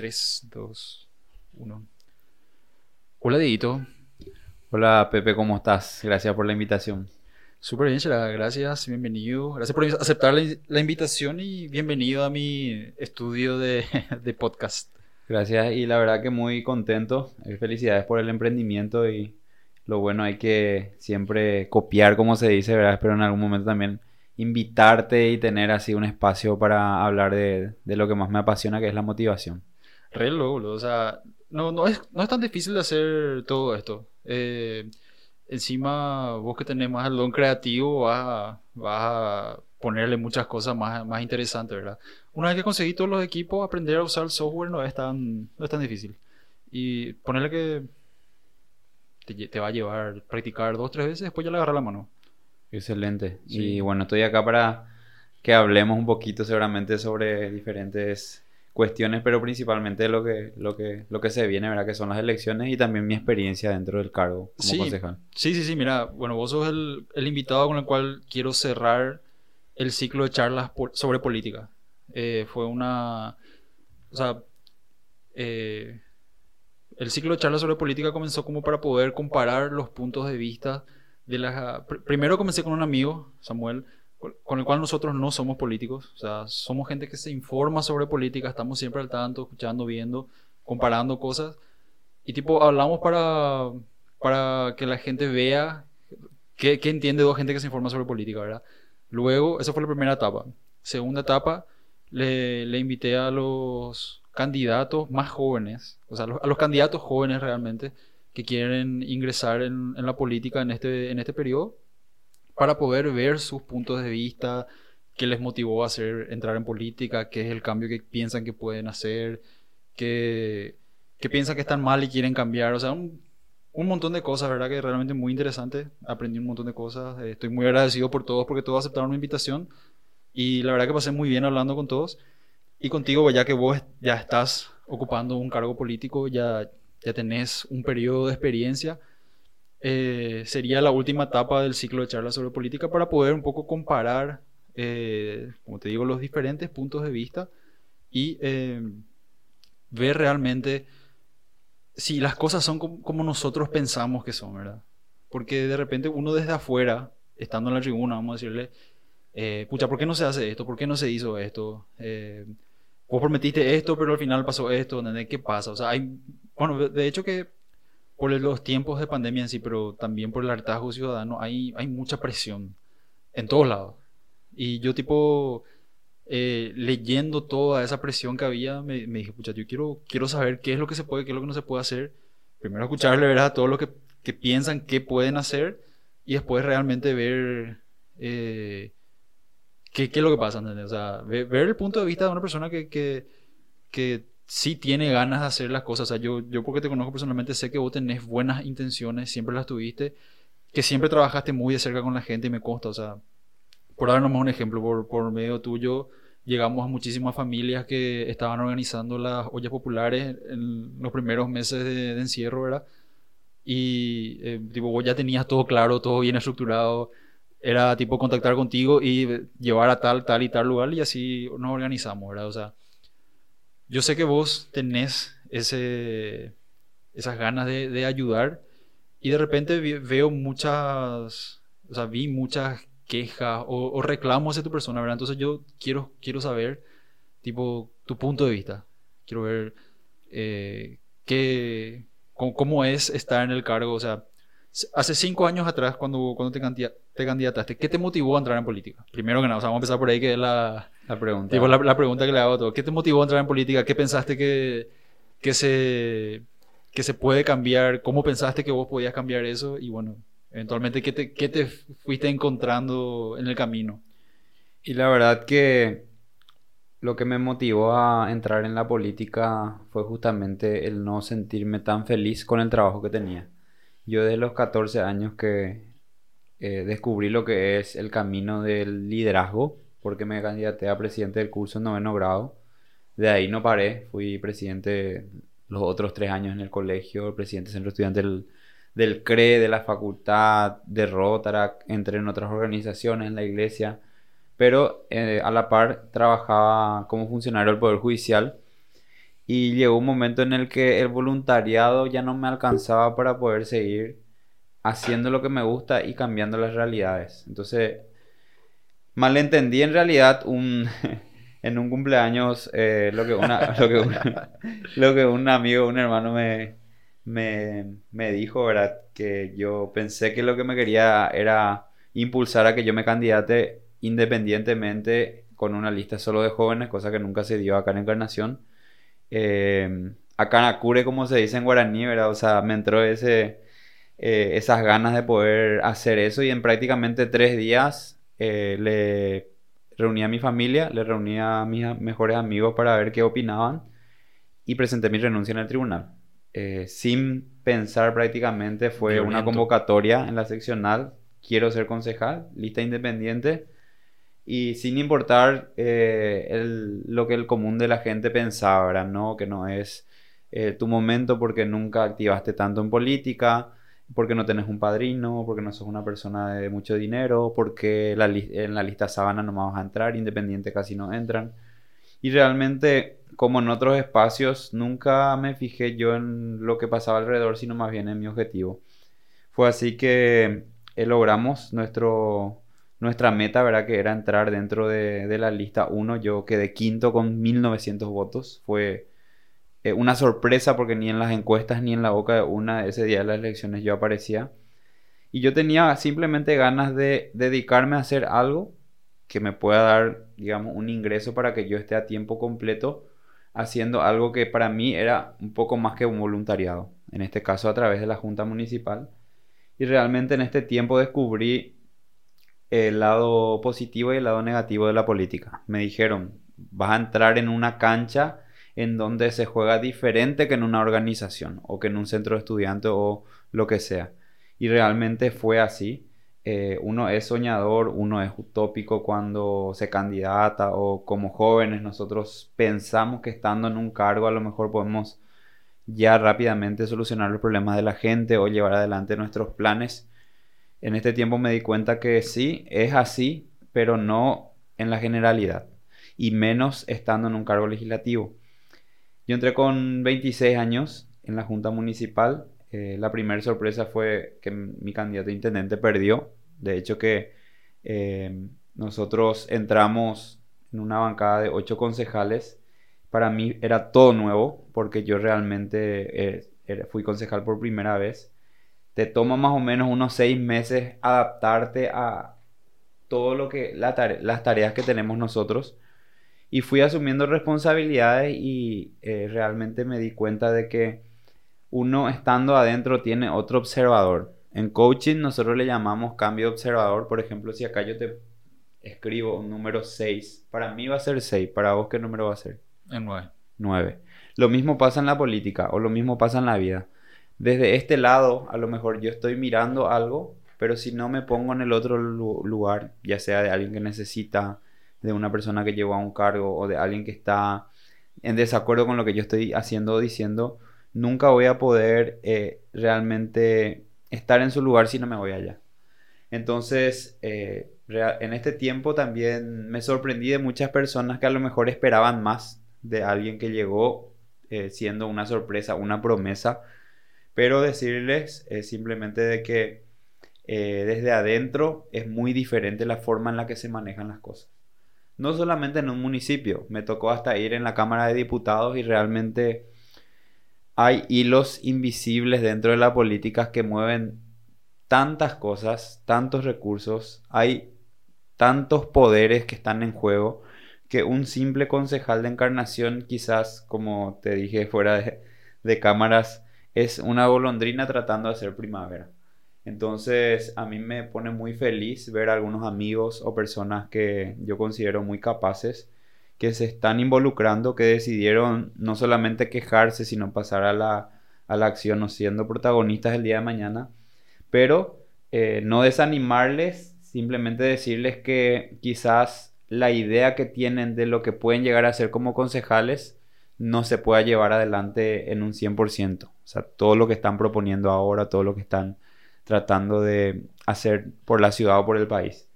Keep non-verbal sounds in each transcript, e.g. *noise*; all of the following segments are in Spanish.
3, 2, 1. Hola, Dieguito. Hola, Pepe, ¿cómo estás? Gracias por la invitación. Súper bien, Shara. Gracias, bienvenido. Gracias por aceptar la, la invitación y bienvenido a mi estudio de, *laughs* de podcast. Gracias y la verdad que muy contento. Eh, Felicidades por el emprendimiento y lo bueno hay que siempre copiar, como se dice, ¿verdad? Pero en algún momento también invitarte y tener así un espacio para hablar de, de lo que más me apasiona, que es la motivación. Re loco, o sea, no, no, es, no es tan difícil de hacer todo esto. Eh, encima, vos que tenés más el don creativo, vas a, vas a ponerle muchas cosas más, más interesantes, ¿verdad? Una vez que conseguí todos los equipos, aprender a usar el software no es tan, no es tan difícil. Y ponerle que te, va a llevar practicar dos, tres veces, después ya le agarra la mano. Excelente. Sí. Y bueno, estoy acá para que hablemos un poquito seguramente sobre diferentes cuestiones, pero principalmente lo que, lo que, lo que se viene, ¿verdad? Que son las elecciones y también mi experiencia dentro del cargo como Sí. concejal. Sí, sí, sí, mira, bueno, vos sos el, el invitado con el cual quiero cerrar el ciclo de charlas por- sobre política. Eh, fue una, o sea, eh, el ciclo de charlas sobre política comenzó como para poder comparar los puntos de vista de las... pr- Primero comencé con un amigo, Samuel, con- el cual nosotros no somos políticos, o sea, somos gente que se informa sobre política, estamos siempre al tanto, escuchando, viendo, comparando cosas. Y tipo, hablamos para, para que la gente vea qué, entiende dos gente que se informa sobre política, ¿verdad? Luego, esa fue la primera etapa. Segunda etapa, le, le invité a los candidatos más jóvenes, o sea, a los candidatos jóvenes realmente, que quieren ingresar en, en la política en este, en este periodo, para poder ver sus puntos de vista, qué les motivó a hacer, entrar en política, qué es el cambio que piensan que pueden hacer, qué, piensan que están mal y quieren cambiar. O sea, un, un montón de cosas, ¿verdad? Que realmente muy interesante. Aprendí un montón de cosas. Eh, Estoy muy agradecido por todos porque todos aceptaron mi invitación. Y la verdad que pasé muy bien hablando con todos. Y contigo, pues, ya que vos ya estás ocupando un cargo político, ya, ya tenés un periodo de experiencia, eh, sería la última etapa del ciclo de charlas sobre política para poder un poco comparar, eh, como te digo, los diferentes puntos de vista y eh, ver realmente si las cosas son como, como nosotros pensamos que son, ¿verdad? Porque de repente uno desde afuera, estando en la tribuna, vamos a decirle, eh, pucha, ¿por qué no se hace esto? ¿Por qué no se hizo esto? Eh, vos prometiste esto, pero al final pasó esto. ¿Qué pasa? O sea, hay, bueno, de hecho que por los tiempos de pandemia en sí, pero también por el hartazgo ciudadano, hay, hay mucha presión en todos lados. Y yo tipo, eh, leyendo toda esa presión que había, me, me dije, pucha, yo quiero, quiero saber qué es lo que se puede, qué es lo que no se puede hacer. Primero escucharle, ¿verdad? A todo lo que, que piensan que pueden hacer y después realmente ver eh, qué, qué es lo que pasa, ¿entendés? O sea, ve- ver, el punto de vista de una persona que, que sí tiene ganas de hacer las cosas. O sea, yo, yo porque te conozco personalmente sé que vos tenés buenas intenciones, siempre las tuviste, que siempre trabajaste muy de cerca con la gente y me consta, o sea, por darnos más un ejemplo, por, por medio tuyo llegamos a muchísimas familias que estaban organizando las ollas populares en los primeros meses de, encierro, ¿verdad? Y eh, tipo, vos ya tenías todo claro, todo bien estructurado. Era tipo contactar contigo y llevar a tal, tal y tal lugar y así nos organizamos, ¿verdad? O sea, yo sé que vos tenés ese, esas ganas de, de ayudar y de repente veo muchas, o sea, vi muchas quejas o, o reclamos hacia tu persona, ¿verdad? Entonces yo quiero, quiero saber, tipo, tu punto de vista. Quiero ver eh, qué, cómo, cómo es estar en el cargo. O sea, hace cinco años atrás, cuando, cuando te, te candidataste, ¿qué te motivó a entrar en política? Primero que nada, o sea, vamos a empezar por ahí, que es la, La pregunta. tipo, la, la pregunta que le hago a todo. ¿Qué te motivó a entrar en política? ¿Qué pensaste que, que, se, que se puede cambiar? ¿Cómo pensaste que vos podías cambiar eso? Y bueno, eventualmente, ¿qué te, qué te fuiste encontrando en el camino? Y la verdad que lo que me motivó a entrar en la política fue justamente el no sentirme tan feliz con el trabajo que tenía. Yo desde los 14 años que eh, descubrí lo que es el camino del liderazgo, porque me candidaté a presidente del curso en noveno grado. De ahí no paré, fui presidente los otros tres años en el colegio, presidente del centro estudiante del, del CRE, de la facultad, de Rotarac, entré en otras organizaciones, en la iglesia pero eh, a la par trabajaba como funcionario del Poder Judicial Y llegó un momento en el que el voluntariado ya no me alcanzaba para poder seguir haciendo lo que me gusta y cambiando las realidades. Entonces, malentendí en realidad un, *laughs* en un cumpleaños eh, lo, que una, lo, que un amigo, un hermano me, me, me dijo, ¿verdad? Que yo pensé que lo que me quería era impulsar a que yo me candidate independientemente con una lista solo de jóvenes, cosa que nunca se dio acá en Encarnación. Eh, acá en Acure, como se dice en guaraní, ¿verdad? O sea, me entró ese, eh, esas ganas de poder hacer eso y en prácticamente tres días eh, le reuní a mi familia, le reuní a mis mejores amigos para ver qué opinaban y presenté mi renuncia en el tribunal. Eh, sin pensar prácticamente, fue una convocatoria en la seccional, quiero ser concejal, lista independiente, y sin importar eh, lo que el común de la gente pensaba, ¿no? Que no es eh, tu momento porque nunca activaste tanto en política, porque no tenés un padrino, porque no sos una persona de mucho dinero, porque en la lista sábana no vas a entrar, independiente casi no entran. Y realmente como en otros espacios, nunca me fijé yo en lo que pasaba alrededor, sino más bien en mi objetivo. Fue así que eh, logramos nuestro, nuestra meta, ¿verdad? Que era entrar dentro de, la lista 1. Yo quedé quinto con 1900 votos. Fue eh, una sorpresa porque ni en las encuestas ni en la boca de una ese día de las elecciones yo aparecía. Y yo tenía simplemente ganas de dedicarme a hacer algo que me pueda dar, digamos, un ingreso para que yo esté a tiempo completo haciendo algo que para mí era un poco más que un voluntariado, en este caso a través de la Junta Municipal. Y realmente en este tiempo descubrí el lado positivo y el lado negativo de la política. Me dijeron, vas a entrar en una cancha en donde se juega diferente que en una organización o que en un centro de estudiantes o lo que sea. Y realmente fue así. Eh, uno es soñador, uno es utópico cuando se candidata o como jóvenes nosotros pensamos que estando en un cargo a lo mejor podemos ya rápidamente solucionar los problemas de la gente o llevar adelante nuestros planes. En este tiempo me di cuenta que sí, es así, pero no en la generalidad y menos estando en un cargo legislativo. Yo entré con 26 años en la Junta Municipal eh, la primera sorpresa fue que mi candidato a intendente perdió. De hecho que eh, nosotros entramos en una bancada de ocho concejales. Para mí era todo nuevo porque yo realmente eh, fui concejal por primera vez. Te toma más o menos unos seis meses adaptarte a todo lo que las tareas que tenemos nosotros y fui asumiendo responsabilidades y realmente me di cuenta de que uno estando adentro tiene otro observador. En coaching nosotros le llamamos cambio de observador. Por ejemplo, si acá yo te escribo un número 6, para mí va a ser 6. ¿Para vos qué número va a ser? En 9. 9. Lo mismo pasa en la política o lo mismo pasa en la vida. Desde este lado, a lo mejor yo estoy mirando algo, pero si no me pongo en el otro lugar, ya sea de alguien que necesita, de una persona que llegó a un cargo o de alguien que está en desacuerdo con lo que yo estoy haciendo o diciendo, nunca voy a poder eh, realmente estar en su lugar si no me voy allá. Entonces, eh, en este tiempo también me sorprendí de muchas personas que a lo mejor esperaban más de alguien que llegó eh, siendo una sorpresa, una promesa, pero decirles simplemente de que desde adentro es muy diferente la forma en la que se manejan las cosas. No solamente en un municipio, me tocó hasta ir en la Cámara de Diputados y realmente hay hilos invisibles dentro de la política que mueven tantas cosas, tantos recursos, hay tantos poderes que están en juego que un simple concejal de encarnación quizás, como te dije fuera de, cámaras, es una golondrina tratando de hacer primavera. Entonces a mí me pone muy feliz ver a algunos amigos o personas que yo considero muy capaces que se están involucrando, que decidieron no solamente quejarse, sino pasar a la, acción, no siendo protagonistas el día de mañana, pero eh, no desanimarles, simplemente decirles que quizás la idea que tienen de lo que pueden llegar a ser como concejales no se pueda llevar adelante en un 100%. O sea, todo lo que están proponiendo ahora, todo lo que están tratando de hacer por la ciudad o por el país.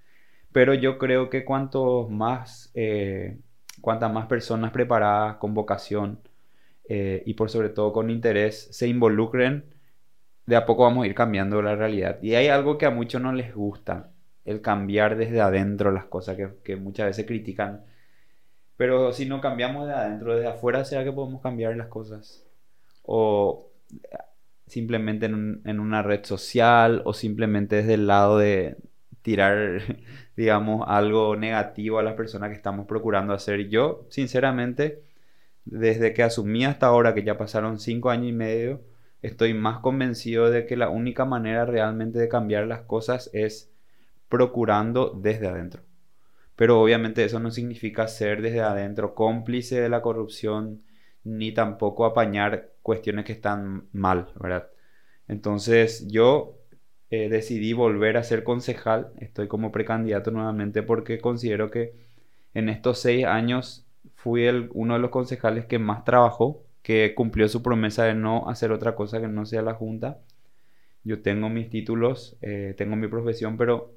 Pero yo creo que cuanto más eh, cuantas más personas preparadas con vocación eh, y por sobre todo con interés se involucren, de a poco vamos a ir cambiando la realidad. Y hay algo que a muchos no les gusta, el cambiar desde adentro las cosas que, que muchas veces critican. Pero si no cambiamos de adentro, desde afuera, ¿será que podemos cambiar las cosas? O simplemente en, en, una red social o simplemente desde el lado de tirar, *laughs* digamos, algo negativo a las personas que estamos procurando hacer. Yo, sinceramente, desde que asumí hasta ahora, que ya pasaron cinco años y medio, estoy más convencido de que la única manera realmente de cambiar las cosas es procurando desde adentro. Pero obviamente eso no significa ser desde adentro cómplice de la corrupción, ni tampoco apañar cuestiones que están mal, ¿verdad? Entonces yo eh, decidí volver a ser concejal, estoy como precandidato nuevamente porque considero que en estos seis años fui el, uno de los concejales que más trabajó, que cumplió su promesa de no hacer otra cosa que no sea la Junta. Yo tengo mis títulos, eh, tengo mi profesión, pero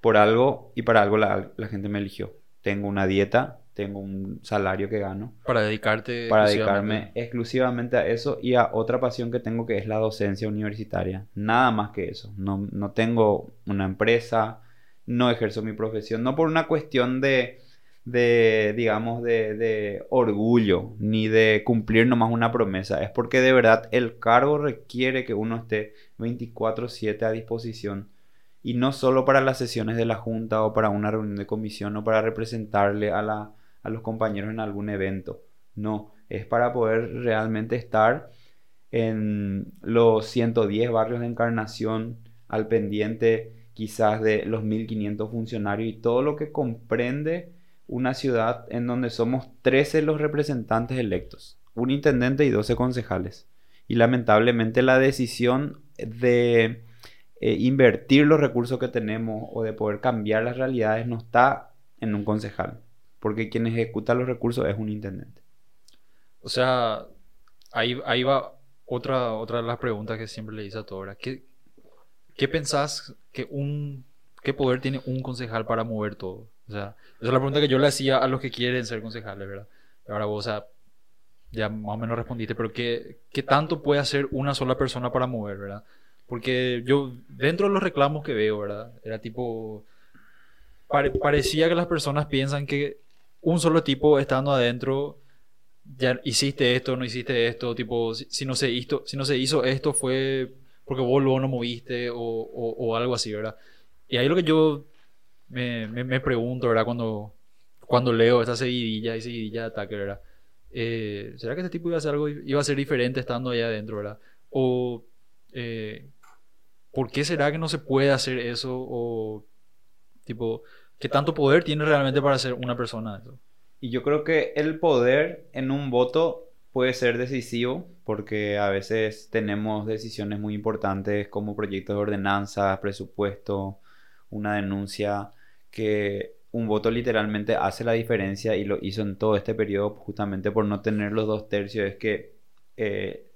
por algo y para algo la, la gente me eligió. Tengo una dieta, tengo un salario que gano. Para dedicarte. Para dedicarme exclusivamente a eso y a otra pasión que tengo que es la docencia universitaria. Nada más que eso. No, no tengo una empresa, no ejerzo mi profesión, no por una cuestión de, de digamos, de, de orgullo, ni de cumplir nomás una promesa. Es porque de verdad el cargo requiere que uno esté 24/7 a disposición y no solo para las sesiones de la Junta o para una reunión de comisión o para representarle a la, a los compañeros en algún evento. No, es para poder realmente estar en los 110 barrios de encarnación al pendiente quizás de los 1500 funcionarios y todo lo que comprende una ciudad en donde somos 13 los representantes electos, un intendente y 12 concejales. Y lamentablemente la decisión de eh, invertir los recursos que tenemos o de poder cambiar las realidades no está en un concejal, porque quien ejecuta los recursos es un intendente. O sea, ahí, ahí va otra, otra de las preguntas que siempre le hice a todos. ¿Qué, ¿Qué pensás que un qué poder tiene un concejal para mover todo? O sea, esa es la pregunta que yo le hacía a los que quieren ser concejales, ¿verdad? Ahora vos, o sea, ya más o menos respondiste, pero ¿qué, ¿qué tanto puede hacer una sola persona para mover, ¿verdad? Porque yo, dentro de los reclamos que veo, ¿verdad? Era tipo, parecía que las personas piensan que un solo tipo estando adentro, ya hiciste esto, no hiciste esto, tipo, si, no, se hizo, si no se hizo esto fue porque vos luego no moviste o, o, algo así, ¿verdad? Y ahí lo que yo me, me, pregunto, ¿verdad? Cuando, cuando leo esta seguidilla y seguidilla de ataque, ¿verdad? Eh, ¿Será que este tipo iba a hacer algo, iba a ser diferente estando allá adentro, ¿verdad? O, eh, ¿por qué será que no se puede hacer eso? O, tipo, ¿qué tanto poder tiene realmente para ser una persona? Y yo creo que el poder en un voto puede ser decisivo porque a veces tenemos decisiones muy importantes como proyectos de ordenanza, presupuesto, una denuncia que un voto literalmente hace la diferencia y lo hizo en todo este periodo justamente por no tener los dos tercios. Es que eh,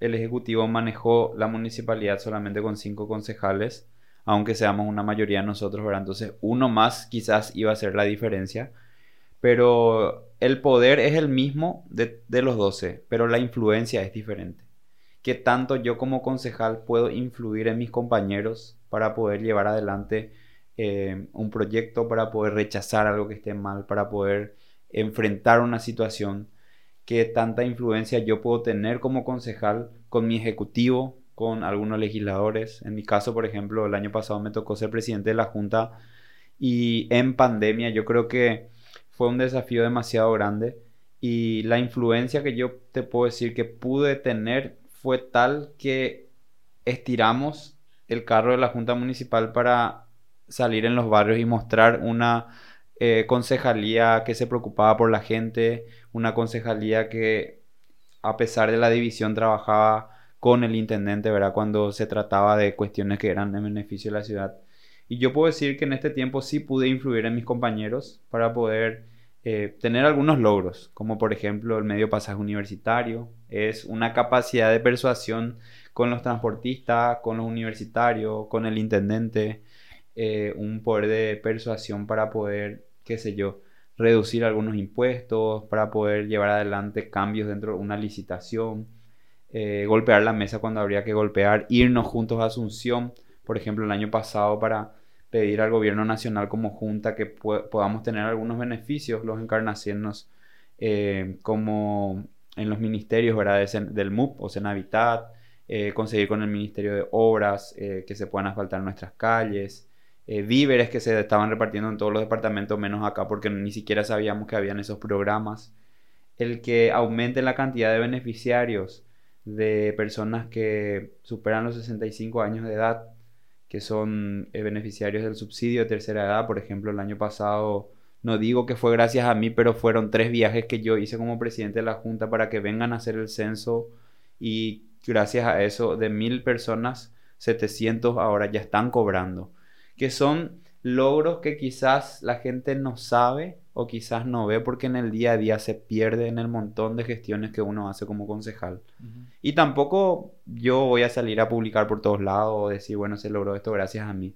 el Ejecutivo manejó la municipalidad solamente con cinco concejales, aunque seamos una mayoría nosotros, ¿verdad? Entonces uno más quizás iba a hacer la diferencia pero el poder es el mismo de, los 12, pero la influencia es diferente. ¿Qué tanto yo como concejal puedo influir en mis compañeros para poder llevar adelante eh, un proyecto, para poder rechazar algo que esté mal, para poder enfrentar una situación? ¿Qué tanta influencia yo puedo tener como concejal con mi ejecutivo, con algunos legisladores? En mi caso, por ejemplo, el año pasado me tocó ser presidente de la Junta y en pandemia yo creo que fue un desafío demasiado grande y la influencia que yo te puedo decir que pude tener fue tal que estiramos el carro de la Junta Municipal para salir en los barrios y mostrar una eh, concejalía que se preocupaba por la gente, una concejalía que a pesar de la división trabajaba con el intendente, ¿verdad? Cuando se trataba de cuestiones que eran en beneficio de la ciudad. Y yo puedo decir que en este tiempo sí pude influir en mis compañeros para poder eh, tener algunos logros, como por ejemplo el medio pasaje universitario. Es una capacidad de persuasión con los transportistas, con los universitarios, con el intendente, eh, un poder de persuasión para poder, qué sé yo, reducir algunos impuestos, para poder llevar adelante cambios dentro de una licitación, eh, golpear la mesa cuando habría que golpear, irnos juntos a Asunción, por ejemplo, el año pasado para pedir al gobierno nacional como junta que podamos tener algunos beneficios los encarnaciennos eh, como en los ministerios ¿verdad? del MUP o Senavitat, eh, conseguir con el Ministerio de Obras eh, que se puedan asfaltar nuestras calles, víveres que se estaban repartiendo en todos los departamentos menos acá porque ni siquiera sabíamos que habían esos programas, el que aumente la cantidad de beneficiarios de personas que superan los 65 años de edad que son eh, beneficiarios del subsidio de tercera edad. Por ejemplo, el año pasado, no digo que fue gracias a mí, pero fueron tres viajes que yo hice como presidente de la Junta para que vengan a hacer el censo y gracias a eso de mil personas, 700 ahora ya están cobrando. Que son logros que quizás la gente no sabe o quizás no ve porque en el día a día se pierde en el montón de gestiones que uno hace como concejal. Y tampoco yo voy a salir a publicar por todos lados o decir, bueno, se logró esto gracias a mí.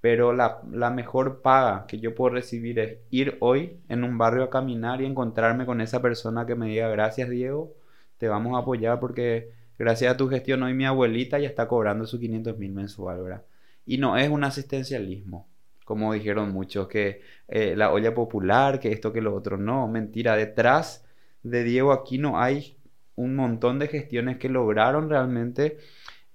Pero la, la mejor paga que yo puedo recibir es ir hoy en un barrio a caminar y encontrarme con esa persona que me diga, gracias Diego, te vamos a apoyar porque gracias a tu gestión hoy mi abuelita ya está cobrando sus 500 mil mensual, ¿verdad? Y no es un asistencialismo como dijeron muchos, que eh, la olla popular, que esto, que lo otro. No, mentira, detrás de Diego Aquino hay un montón de gestiones que lograron realmente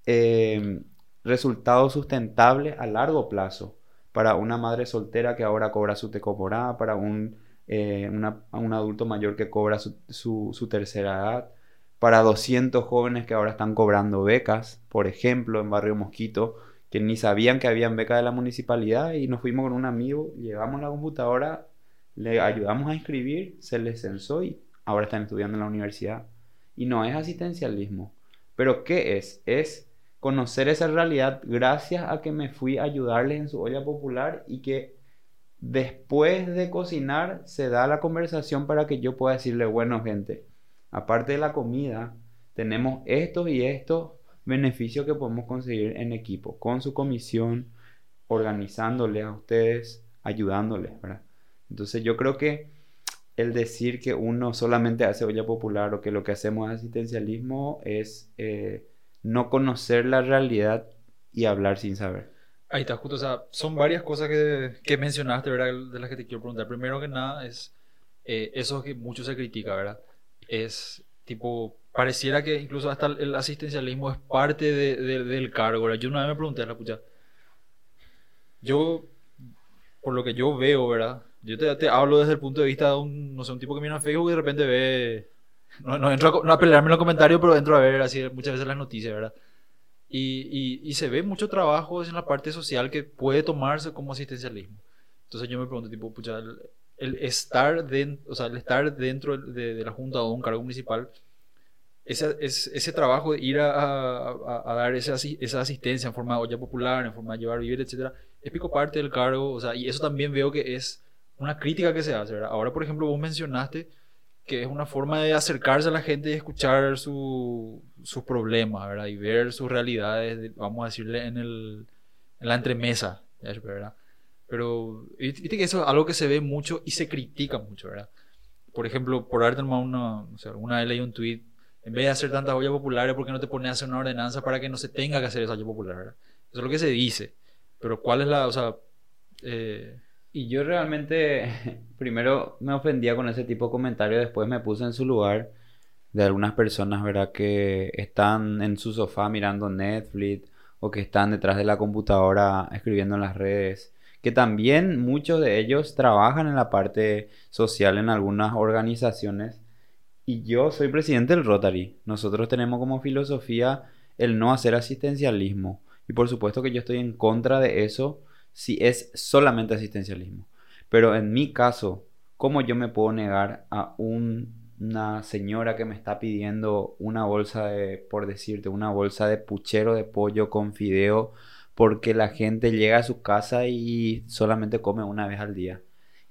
em, resultados sustentables a largo plazo para una madre soltera que ahora cobra su tecomorada, para un, eh, un adulto mayor que cobra su, su, tercera edad, para 200 jóvenes que ahora están cobrando becas, por ejemplo, en Barrio Mosquito, que ni sabían que habían becas de la municipalidad y nos fuimos con un amigo, llevamos la computadora, le ayudamos a inscribir, se les censó y ahora están estudiando en la universidad. Y no es asistencialismo. Pero ¿qué es? Es conocer esa realidad gracias a que me fui a ayudarles en su olla popular y que después de cocinar se da la conversación para que yo pueda decirle, bueno gente, aparte de la comida, tenemos esto y esto beneficio que podemos conseguir en equipo, con su comisión, organizándole a ustedes, ayudándoles, ¿verdad? Entonces yo creo que el decir que uno solamente hace olla popular o que lo que hacemos es asistencialismo es eh, no conocer la realidad y hablar sin saber. Ahí está, justo, o sea, son varias cosas que, que mencionaste, ¿verdad? De las que te quiero preguntar. Primero que nada es eh, eso que mucho se critica, ¿verdad? Es tipo pareciera que incluso hasta el asistencialismo es parte del cargo. Yo una vez me pregunté, la pucha, yo, por lo que yo veo, ¿verdad? Yo te, hablo desde el punto de vista de un, no sé, un tipo que mira Facebook y de repente ve, no, entro a, pelearme en los comentarios, pero entro a ver así muchas veces las noticias, ¿verdad? Y, y, se ve mucho trabajo en la parte social que puede tomarse como asistencialismo. Entonces yo me pregunto, tipo, pucha, el, estar, dentro, o sea, el estar dentro de, de la Junta o un cargo municipal ese, ese, trabajo de ir a, a, dar esa, esa, asistencia en forma de olla popular, en forma de llevar vivir, etcétera, es pico parte del cargo, o sea, y eso también veo que es una crítica que se hace, ¿verdad? Ahora, por ejemplo, vos mencionaste que es una forma de acercarse a la gente y escuchar su, sus problemas, ¿verdad? Y ver sus realidades, vamos a decirle, en, el, en la entremesa, ¿verdad? Pero viste que eso es algo que se ve mucho y se critica mucho, ¿verdad? Por ejemplo, por darte una, no sé, alguna vez leí un tweet en vez de hacer tantas ollas populares, ¿por qué no te pones a hacer una ordenanza para que no se tenga que hacer esa olla popular? Eso es lo que se dice. Pero ¿cuál es la, o sea... Eh, y yo realmente, *laughs* primero me ofendía con ese tipo de comentarios, después me puse en su lugar de algunas personas, ¿verdad? Que están en su sofá mirando Netflix o que están detrás de la computadora escribiendo en las redes. Que también muchos de ellos trabajan en la parte social en algunas organizaciones y yo soy presidente del Rotary. Nosotros tenemos como filosofía el no hacer asistencialismo. Y por supuesto que yo estoy en contra de eso si es solamente asistencialismo. Pero en mi caso, ¿cómo yo me puedo negar a una señora que me está pidiendo una bolsa de, por decirte, una bolsa de puchero de pollo con fideo porque la gente llega a su casa y solamente come una vez al día?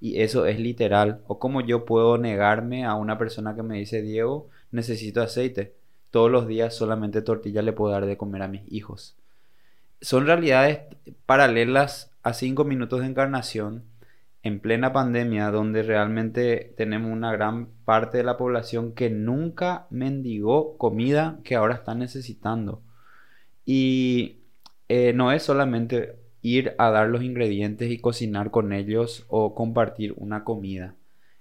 Y eso es literal. O como yo puedo negarme a una persona que me dice, Diego, necesito aceite. Todos los días solamente tortilla le puedo dar de comer a mis hijos. Son realidades paralelas a cinco minutos de encarnación en plena pandemia, donde realmente tenemos una gran parte de la población que nunca mendigó comida que ahora está necesitando. Y eh, no es solamente ir a dar los ingredientes y cocinar con ellos o compartir una comida.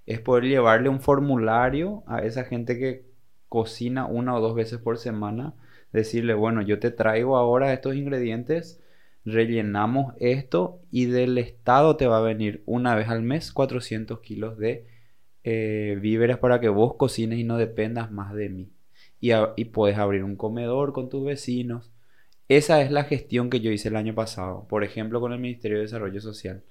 Es poder llevarle un formulario a esa gente que cocina una o dos veces por semana, decirle, bueno, yo te traigo ahora estos ingredientes, rellenamos esto y del Estado te va a venir una vez al mes 400 kilos de eh, víveres para que vos cocines y no dependas más de mí. Y, y puedes abrir un comedor con tus vecinos esa es la gestión que yo hice el año pasado, por ejemplo con el Ministerio de Desarrollo Social,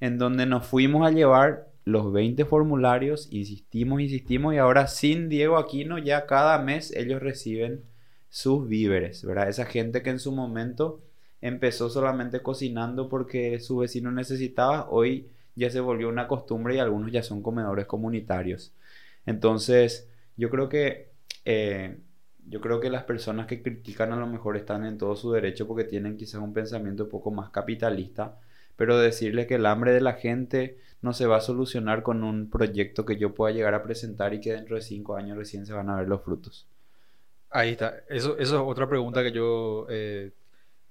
en donde nos fuimos a llevar los 20 formularios, insistimos, insistimos, y ahora sin Diego Aquino ya cada mes ellos reciben sus víveres, ¿verdad? Esa gente que en su momento empezó solamente cocinando porque su vecino necesitaba, hoy ya se volvió una costumbre y algunos ya son comedores comunitarios. Entonces, yo creo que eh, yo creo que las personas que critican a lo mejor están en todo su derecho porque tienen quizás un pensamiento un poco más capitalista, pero decirles que el hambre de la gente no se va a solucionar con un proyecto que yo pueda llegar a presentar y que dentro de cinco años recién se van a ver los frutos. Ahí está. Eso, eso es otra pregunta que yo, eh,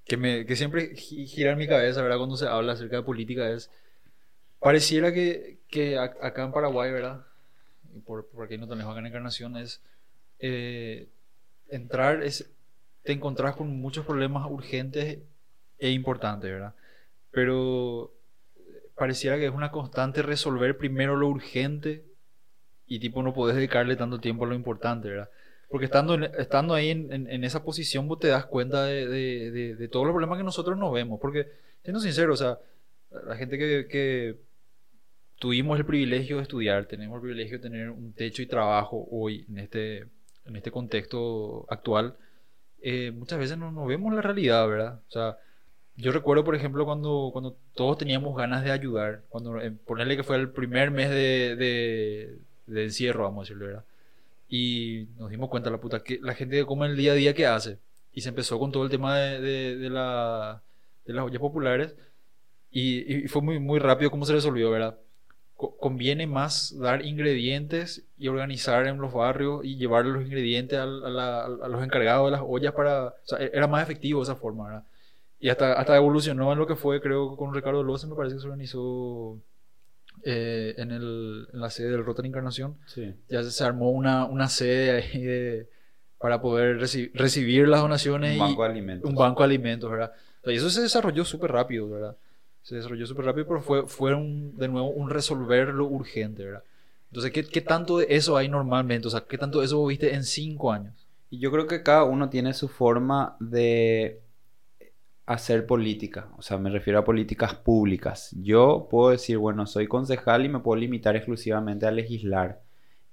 que, me, que siempre gira en mi cabeza, ¿verdad? Cuando se habla acerca de política es, pareciera que, que acá en Paraguay, ¿verdad? Por, por aquí no tenemos acá en Encarnación, es... Eh, entrar es, te encontrás con muchos problemas urgentes e importantes, ¿verdad? Pero pareciera que es una constante resolver primero lo urgente y tipo no podés dedicarle tanto tiempo a lo importante, ¿verdad? Porque estando, estando ahí en, en, esa posición vos te das cuenta de, de, de, todos los problemas que nosotros no vemos. Porque, siendo sincero, o sea, la gente que, que tuvimos el privilegio de estudiar, tenemos el privilegio de tener un techo y trabajo hoy en este, en este contexto actual, eh, muchas veces no, no, vemos la realidad, ¿verdad? O sea, yo recuerdo, por ejemplo, cuando, cuando todos teníamos ganas de ayudar, cuando eh, ponerle que fue el primer mes de, de, de, encierro, vamos a decirlo, ¿verdad? Y nos dimos cuenta, la puta, que la gente come el día a día, ¿qué hace? Y se empezó con todo el tema de, de la, las ollas populares y, y, fue muy, muy rápido cómo se resolvió, ¿verdad? Conviene más dar ingredientes y organizar en los barrios y llevar los ingredientes a, los encargados de las ollas para... O sea, e-, era más efectivo esa forma, ¿verdad? Y hasta, hasta evolucionó en lo que fue, creo, con Ricardo Loza, me parece que se organizó eh, en, el, en, la sede del Rotary Encarnación. Sí. Ya se, armó una, una sede ahí de, para poder recibir las donaciones. Un banco de alimentos. Un banco de alimentos, ¿verdad? y eso se desarrolló súper rápido, ¿verdad? Se desarrolló súper rápido, pero fue, fue de nuevo un resolver lo urgente, ¿verdad? Entonces, ¿qué, ¿qué, tanto de eso hay normalmente? O ¿qué tanto de eso viste en cinco años? Y yo creo que cada uno tiene su forma de hacer política, o sea, me refiero a políticas públicas. Yo puedo decir, bueno, soy concejal y me puedo limitar exclusivamente a legislar.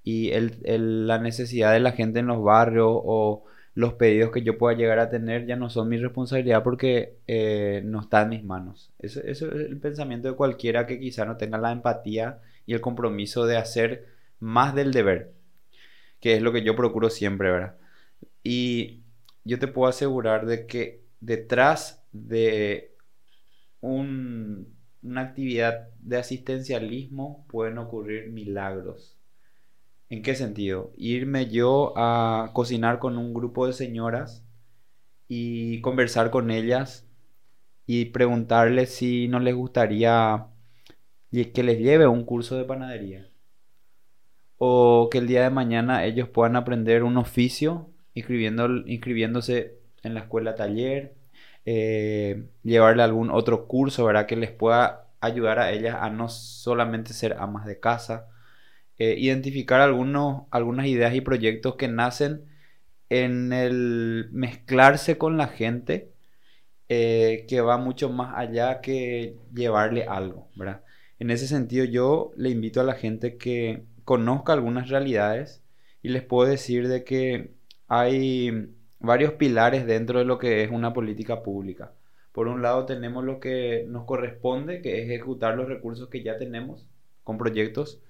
Y el, el, la necesidad de la gente en los barrios o los pedidos que yo pueda llegar a tener ya no son mi responsabilidad porque eh, no está en mis manos. Eso, es el pensamiento de cualquiera que quizá no tenga la empatía y el compromiso de hacer más del deber, que es lo que yo procuro siempre, ¿verdad? Y yo te puedo asegurar de que detrás de una actividad de asistencialismo pueden ocurrir milagros ¿En qué sentido? Irme yo a cocinar con un grupo de señoras y conversar con ellas y preguntarles si no les gustaría que les lleve un curso de panadería. O que el día de mañana ellos puedan aprender un oficio inscribiéndose en la escuela taller, eh, llevarle algún otro curso, ¿verdad? Que les pueda ayudar a ellas a no solamente ser amas de casa, eh, identificar algunos, algunas ideas y proyectos que nacen en el mezclarse con la gente eh, que va mucho más allá que llevarle algo, ¿verdad? En ese sentido yo le invito a la gente que conozca algunas realidades y les puedo decir de que hay varios pilares dentro de lo que es una política pública. Por un lado tenemos lo que nos corresponde, que es ejecutar los recursos que ya tenemos con proyectos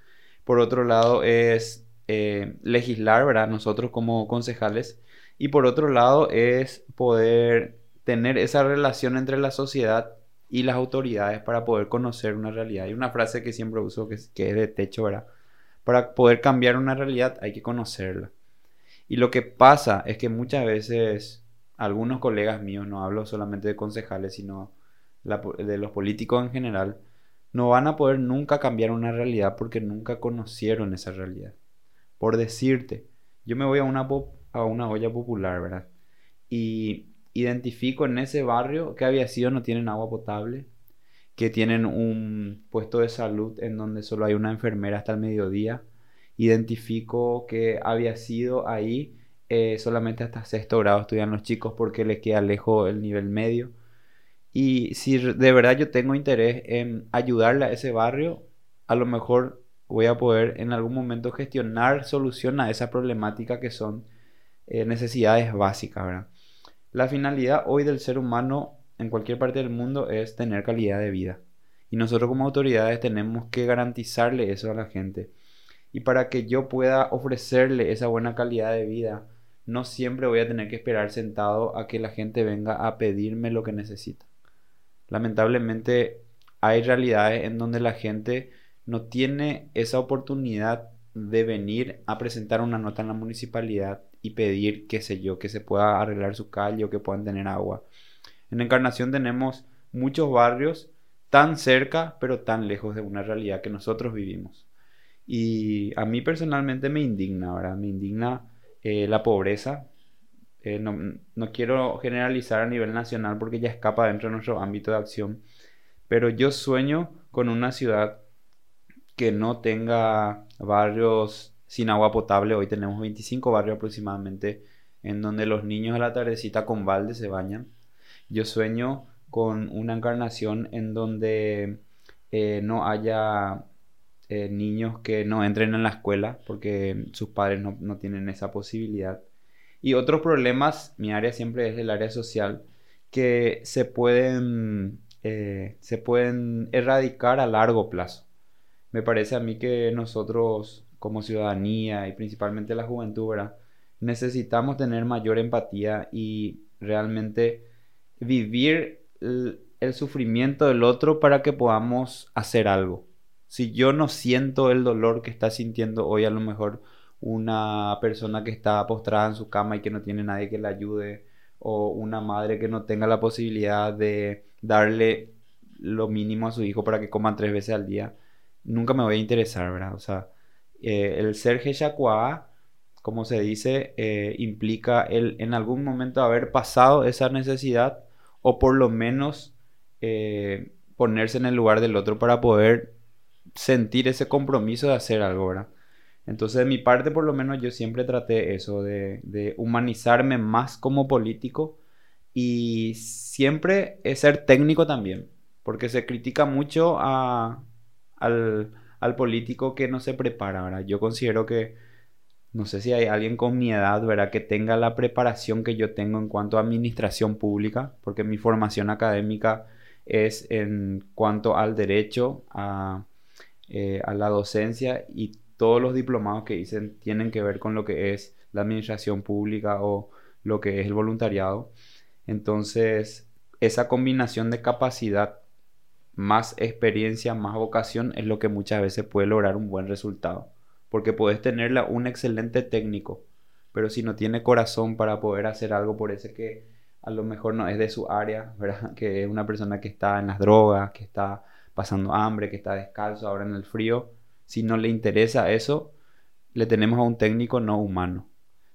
por otro lado es eh, legislar, ¿verdad? Nosotros como concejales. Y por otro lado es poder tener esa relación entre la sociedad y las autoridades para poder conocer una realidad. Hay una frase que siempre uso que es, de techo, ¿verdad? Para poder cambiar una realidad hay que conocerla. Y lo que pasa es que muchas veces algunos colegas míos, no hablo solamente de concejales, sino de los políticos en general, no van a poder nunca cambiar una realidad porque nunca conocieron esa realidad. Por decirte, yo me voy a una, a una olla popular, ¿verdad? Y identifico en ese barrio que había sido no tienen agua potable, que tienen un puesto de salud en donde solo hay una enfermera hasta el mediodía. Identifico que había sido ahí eh, solamente hasta sexto grado estudian los chicos porque les queda lejos el nivel medio. Y si de verdad yo tengo interés en ayudarle a ese barrio, a lo mejor voy a poder en algún momento gestionar solución a esa problemática que son eh, necesidades básicas, ¿verdad? La finalidad hoy del ser humano en cualquier parte del mundo es tener calidad de vida. Y nosotros como autoridades tenemos que garantizarle eso a la gente. Y para que yo pueda ofrecerle esa buena calidad de vida, no siempre voy a tener que esperar sentado a que la gente venga a pedirme lo que necesita. Lamentablemente hay realidades en donde la gente no tiene esa oportunidad de venir a presentar una nota en la municipalidad y pedir, qué sé yo, que se pueda arreglar su calle o que puedan tener agua. En Encarnación tenemos muchos barrios tan cerca, pero tan lejos de una realidad que nosotros vivimos. Y a mí personalmente me indigna, ¿verdad? Me indigna eh, la pobreza. Eh, no, no, quiero generalizar a nivel nacional porque ya escapa dentro de nuestro ámbito de acción, pero yo sueño con una ciudad que no tenga barrios sin agua potable. Hoy tenemos 25 barrios aproximadamente en donde los niños a la tardecita con balde se bañan. Yo sueño con una encarnación en donde eh, no haya eh, niños que no entren en la escuela porque sus padres no, no, tienen esa posibilidad. Y otros problemas, mi área siempre es el área social, que se pueden, eh, se pueden erradicar a largo plazo. Me parece a mí que nosotros como ciudadanía y principalmente la juventud. Necesitamos tener mayor empatía y realmente vivir el, sufrimiento del otro para que podamos hacer algo. Si yo no siento el dolor que está sintiendo hoy a lo mejor una persona que está postrada en su cama y que no tiene nadie que le ayude, o una madre que no tenga la posibilidad de darle lo mínimo a su hijo para que coma tres veces al día, nunca me voy a interesar, ¿verdad? O sea, eh, el ser Heshakuá, como se dice, eh, implica el en algún momento haber pasado esa necesidad o por lo menos eh, ponerse en el lugar del otro para poder sentir ese compromiso de hacer algo, ¿verdad? Entonces, de mi parte, por lo menos, yo siempre traté eso, de, humanizarme más como político y siempre ser técnico también, porque se critica mucho al, político que no se prepara. Yo considero que, no sé si hay alguien con mi edad, ¿verdad? Que tenga la preparación que yo tengo en cuanto a administración pública, porque mi formación académica es en cuanto al derecho, a, eh, a la docencia y todos los diplomados que dicen tienen que ver con lo que es la administración pública o lo que es el voluntariado. Entonces, esa combinación de capacidad más experiencia, más vocación es lo que muchas veces puede lograr un buen resultado. Porque puedes tenerla un excelente técnico, pero si no tiene corazón para poder hacer algo por ese que a lo mejor no es de su área, ¿verdad? *laughs* Que es una persona que está en las drogas, que está pasando hambre, que está descalzo ahora en el frío, si no le interesa eso, le tenemos a un técnico no humano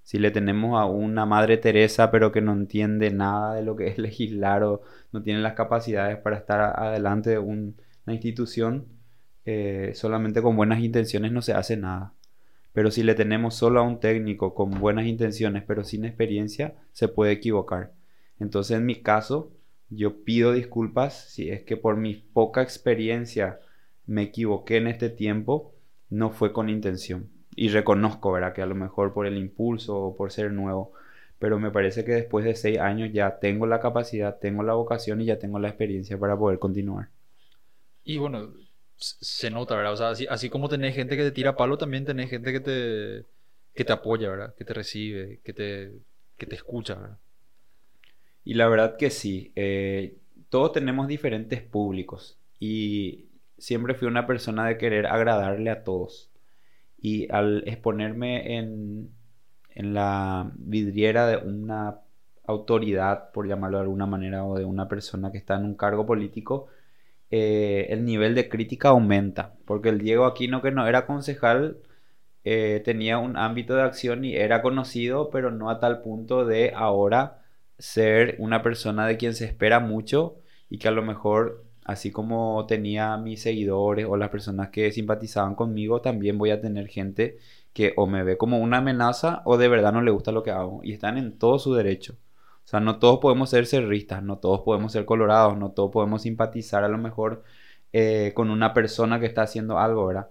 si le tenemos a una madre Teresa pero que no entiende nada de lo que es *laughs* legislar o no tiene las capacidades para estar adelante de una institución, eh, solamente con buenas intenciones no se hace nada. Pero si le tenemos solo a un técnico con buenas intenciones pero sin experiencia, se puede equivocar. Entonces en mi caso, yo pido disculpas si es que por mi poca experiencia me equivoqué en este tiempo, no fue con intención y reconozco, ¿verdad? Que a lo mejor por el impulso o por ser nuevo, pero me parece que después de seis años ya tengo la capacidad, tengo la vocación y ya tengo la experiencia para poder continuar. Y bueno, se nota, ¿verdad? O sea, así, así como tenés gente que te tira palo, también tenés gente que te, que te apoya, ¿verdad? Que te recibe, que te, que te escucha, ¿verdad? Y la verdad que sí. Eh, todos tenemos diferentes públicos y siempre fui una persona de querer agradarle a todos. Y al exponerme en, en la vidriera de una autoridad, por llamarlo de alguna manera, o de una persona que está en un cargo político, eh, el nivel de crítica aumenta. Porque el Diego Aquino, que no era concejal, eh, tenía un ámbito de acción y era conocido, pero no a tal punto de ahora ser una persona de quien se espera mucho y que a lo mejor, así como tenía mis seguidores o las personas que simpatizaban conmigo, también voy a tener gente que o me ve como una amenaza o de verdad no le gusta lo que hago y están en todo su derecho. O sea, no todos podemos ser cerristas, no todos podemos ser colorados, no todos podemos simpatizar a lo mejor eh, con una persona que está haciendo algo, ¿verdad?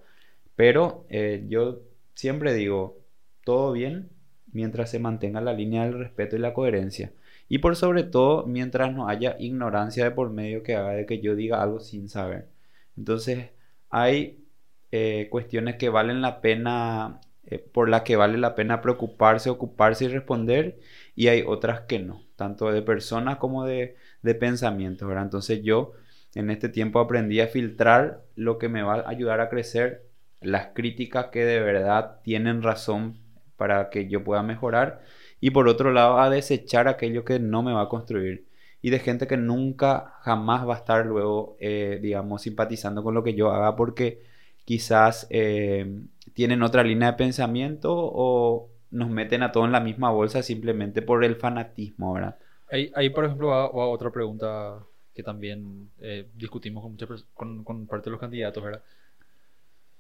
Pero eh, yo siempre digo, todo bien mientras se mantenga la línea del respeto y la coherencia. Y por sobre todo, mientras no haya ignorancia de por medio que haga de que yo diga algo sin saber. Entonces, hay eh, cuestiones que valen la pena, eh, por las que vale la pena preocuparse, ocuparse y responder, y hay otras que no, tanto de personas como de, de pensamientos, ¿verdad? Entonces yo en este tiempo aprendí a filtrar lo que me va a ayudar a crecer, las críticas que de verdad tienen razón para que yo pueda mejorar y por otro lado a desechar aquello que no me va a construir y de gente que nunca jamás va a estar luego eh, digamos simpatizando con lo que yo haga porque quizás eh, tienen otra línea de pensamiento o nos meten a todos en la misma bolsa simplemente por el fanatismo, ¿verdad? Ahí, por ejemplo, va, otra pregunta que también eh, discutimos con, con, con, parte de los candidatos, ¿verdad?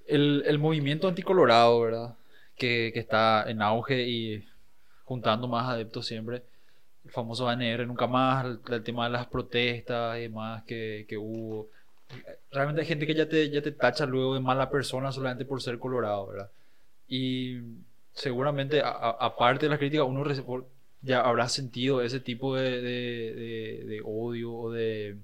El, el movimiento anticolorado, ¿verdad? Que, que, está en auge y juntando más adeptos siempre. El famoso ANR, nunca más, el, tema de las protestas y demás que, que, hubo. Realmente hay gente que ya te, ya te tacha luego de mala persona solamente por ser colorado, ¿verdad? Y seguramente, aparte de las críticas, uno ya habrá sentido ese tipo de, de, de, odio o de,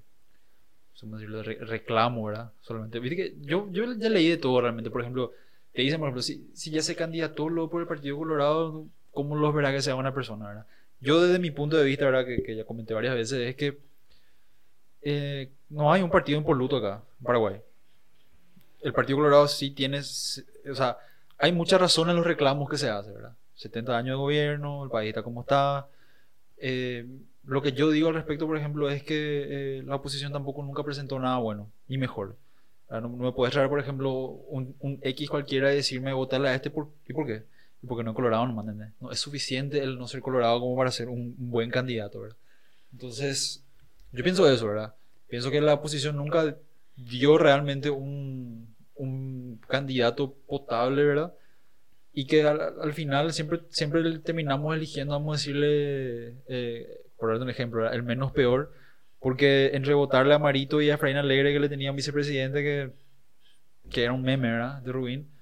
decirlo, de reclamo, ¿verdad? Solamente. Viste que yo, yo ya leí de todo realmente. Por ejemplo, te dicen, por ejemplo, si, si ya se candidató luego por el Partido Colorado, cómo los verá que sea una persona, ¿verdad? Yo desde mi punto de vista, ¿verdad? Que, que ya comenté varias veces, es que eh, no hay un partido impoluto acá, en Paraguay. El Partido Colorado sí tiene, o sea, hay mucha razón en los reclamos que se hacen, ¿verdad? 70 años de gobierno, el país está como está. Eh, lo que yo digo al respecto, por ejemplo, es que eh, la oposición tampoco nunca presentó nada bueno, ni mejor. No, me puedes traer, por ejemplo, un, un, X cualquiera y decirme votarle a este, por, ¿y por qué? Porque no es colorado no No es suficiente el no ser colorado como para ser un, buen candidato, ¿verdad? Entonces, yo pienso eso, ¿verdad? Pienso que la oposición nunca dio realmente un, un candidato potable, ¿verdad? Y que al, final siempre, siempre terminamos eligiendo, vamos a decirle, eh, por darte un ejemplo, el menos peor, porque en rebotarle a Marito y a Efraín Alegre que le tenía un vicepresidente que, que era un meme, ¿verdad? De Rubín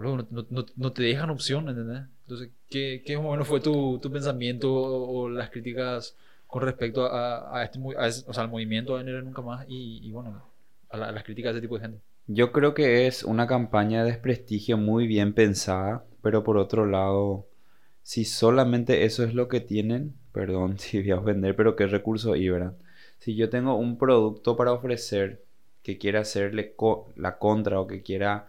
no, te dejan opción, ¿entendés? Entonces, ¿qué, qué bueno fue tu, tu pensamiento o, las críticas con respecto a, este, o sea, al movimiento de Nunca Más y, bueno, a, las críticas de ese tipo de gente? Yo creo que es una campaña de desprestigio muy bien pensada, pero por otro lado, si solamente eso es lo que tienen, perdón *laughs* si voy a ofender, pero qué recurso y. Si yo tengo un producto para ofrecer que quiera hacerle la contra o que quiera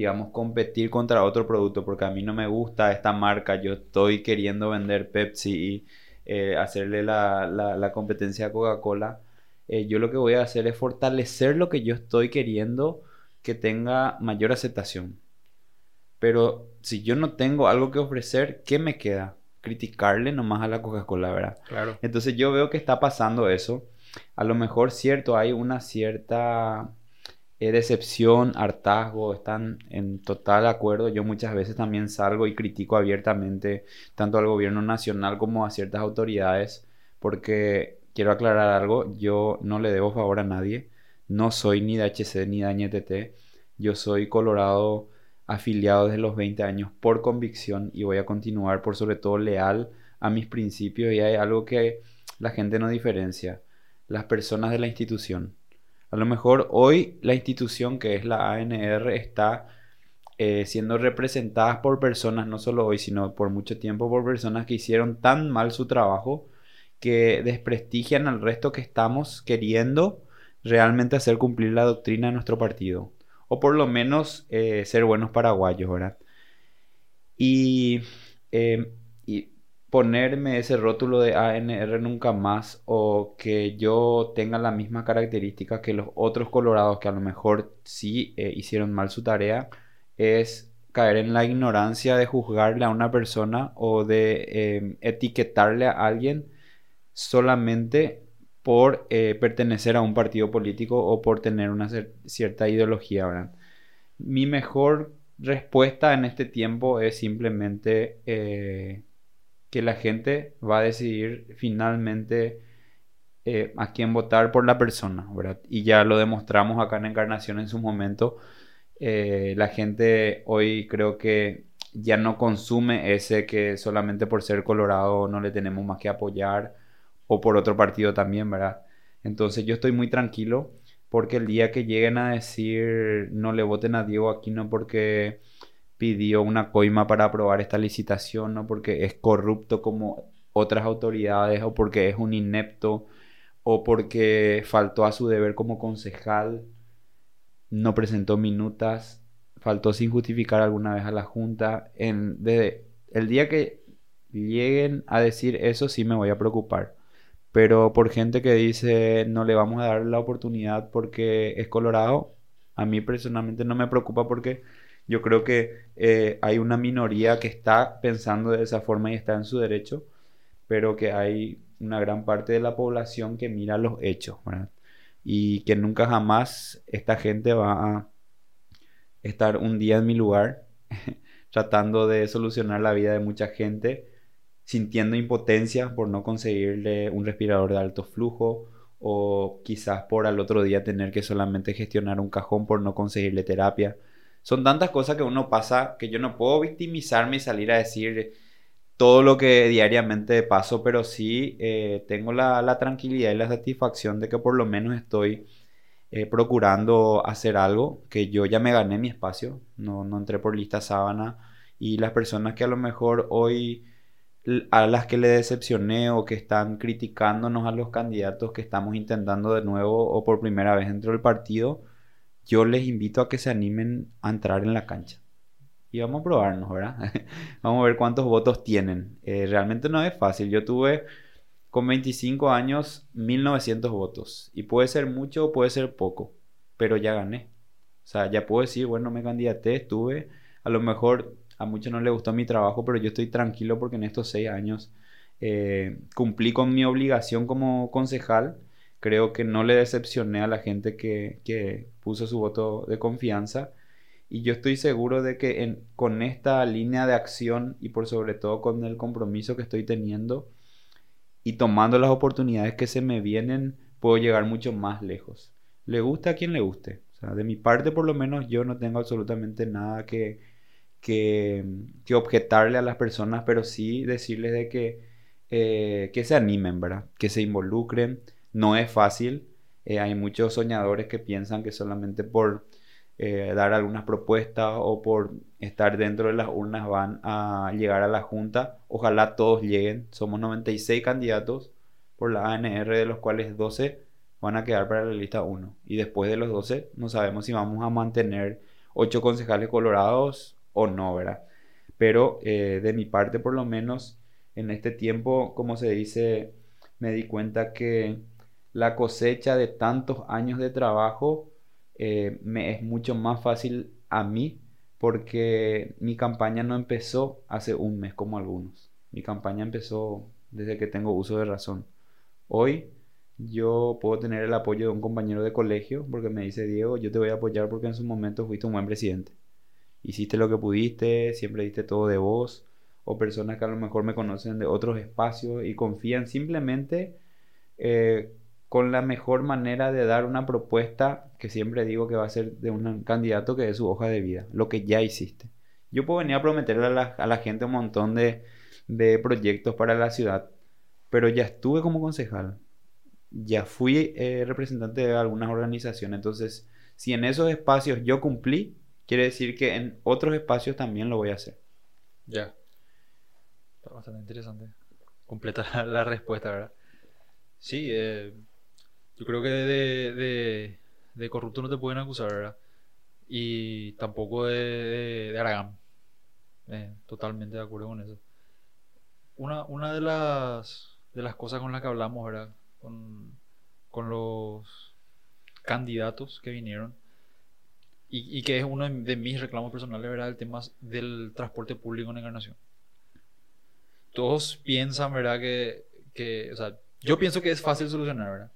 digamos, competir contra otro producto, porque a mí no me gusta esta marca, yo estoy queriendo vender Pepsi y eh, hacerle la, la, competencia a Coca-Cola, eh, yo lo que voy a hacer es fortalecer lo que yo estoy queriendo que tenga mayor aceptación. Pero si yo no tengo algo que ofrecer, ¿qué me queda? Criticarle nomás a la Coca-Cola, ¿verdad? Claro. Entonces yo veo que está pasando eso. A lo mejor, cierto, hay una cierta decepción, hartazgo, están en total acuerdo. Yo muchas veces también salgo y critico abiertamente tanto al gobierno nacional como a ciertas autoridades porque quiero aclarar algo, yo no le debo favor a nadie, no soy ni de HC ni de NTT, yo soy colorado afiliado desde los 20 años por convicción y voy a continuar por sobre todo leal a mis principios y hay algo que la gente no diferencia, las personas de la institución. A lo mejor hoy la institución que es la ANR está eh, siendo representada por personas, no solo hoy, sino por mucho tiempo, por personas que hicieron tan mal su trabajo que desprestigian al resto que estamos queriendo realmente hacer cumplir la doctrina de nuestro partido. O por lo menos eh, ser buenos paraguayos, ¿verdad? Y, eh, y ponerme ese rótulo de ANR nunca más o que yo tenga la misma característica que los otros colorados que a lo mejor sí eh, hicieron mal su tarea es caer en la ignorancia de juzgarle a una persona o de etiquetarle a alguien solamente por eh, pertenecer a un partido político o por tener una cierta ideología. Mi mejor respuesta en este tiempo es simplemente eh, que la gente va a decidir finalmente eh, a quién votar por la persona, ¿verdad? Y ya lo demostramos acá en Encarnación en su momento. la gente hoy creo que ya no consume ese que solamente por ser colorado no le tenemos más que apoyar o por otro partido también, ¿verdad? Entonces yo estoy muy tranquilo porque el día que lleguen a decir no le voten a Diego Aquino porque pidió una coima para aprobar esta licitación, no porque es corrupto como otras autoridades o porque es un inepto o porque faltó a su deber como concejal, no presentó minutas, faltó sin justificar alguna vez a la Junta. En, desde el día que lleguen a decir eso sí me voy a preocupar pero por gente que dice no le vamos a dar la oportunidad porque es colorado, a mí personalmente no me preocupa porque yo creo que eh, hay una minoría que está pensando de esa forma y está en su derecho, pero que hay una gran parte de la población que mira los hechos, Y que nunca jamás esta gente va a estar un día en mi lugar *laughs* tratando de solucionar la vida de mucha gente sintiendo impotencia por no conseguirle un respirador de alto flujo o quizás por al otro día tener que solamente gestionar un cajón por no conseguirle terapia. Son tantas cosas que uno pasa que yo no puedo victimizarme y salir a decir todo lo que diariamente paso, pero sí eh, tengo la, tranquilidad y la satisfacción de que por lo menos estoy eh, procurando hacer algo, que yo ya me gané mi espacio, no, no entré por lista sábana y las personas que a lo mejor hoy a las que le decepcioné o que están criticándonos a los candidatos que estamos intentando de nuevo o por primera vez dentro del partido, yo les invito a que se animen a entrar en la cancha. Y vamos a probarnos, ¿verdad? *laughs* vamos a ver cuántos votos tienen. Eh, realmente no es fácil. Yo tuve con 25 años 1900 votos. Y puede ser mucho o puede ser poco. Pero ya gané. O sea, ya puedo decir, bueno, me candidaté, estuve. A lo mejor a muchos no les gustó mi trabajo, pero yo estoy tranquilo porque en estos seis años eh, cumplí con mi obligación como concejal. Creo que no le decepcioné a la gente que, puso su voto de confianza. Y yo estoy seguro de que con esta línea de acción y por sobre todo con el compromiso que estoy teniendo y tomando las oportunidades que se me vienen, puedo llegar mucho más lejos. Le gusta a quien le guste. de mi parte, por lo menos, yo no tengo absolutamente nada que, que, objetarle a las personas, pero sí decirles de que, eh, que se animen, ¿verdad? Que se involucren. No es fácil. Eh, hay muchos soñadores que piensan que solamente por eh, dar algunas propuestas o por estar dentro de las urnas van a llegar a la Junta. Ojalá todos lleguen. Somos 96 candidatos por la ANR, de los cuales 12 van a quedar para la lista 1. Y después de los 12 no sabemos si vamos a mantener 8 concejales colorados o no, ¿verdad? Pero eh, de mi parte, por lo menos, en este tiempo, como se dice, me di cuenta que la cosecha de tantos años de trabajo eh, me es mucho más fácil a mí porque mi campaña no empezó hace un mes como algunos. Mi campaña empezó desde que tengo uso de razón. Hoy yo puedo tener el apoyo de un compañero de colegio porque me dice, Diego, yo te voy a apoyar porque en su momento fuiste un buen presidente hiciste lo que pudiste, siempre diste todo de vos, o personas que a lo mejor me conocen de otros espacios y confían simplemente eh, con la mejor manera de dar una propuesta que siempre digo que va a ser de un candidato que es su hoja de vida, lo que ya hiciste. Yo puedo venir a prometerle a la, gente un montón de, proyectos para la ciudad, pero ya estuve como concejal, ya fui eh, representante de algunas organizaciones, entonces si en esos espacios yo cumplí, quiere decir que en otros espacios también lo voy a hacer. Ya. Está bastante interesante. Completa *laughs* la respuesta, ¿verdad? Sí, eh, yo creo que de, de, corrupto no te pueden acusar, ¿verdad? Y tampoco de, de, Aragán. Eh, totalmente de acuerdo con eso. Una, una de, las, de las cosas con las que hablamos, ¿verdad? Con, con los candidatos que vinieron y, y, que es uno de, mis reclamos personales, ¿verdad? El tema del transporte público en Encarnación. Todos piensan, ¿verdad? Que, que, o sea, yo pienso que es fácil solucionar, ¿verdad?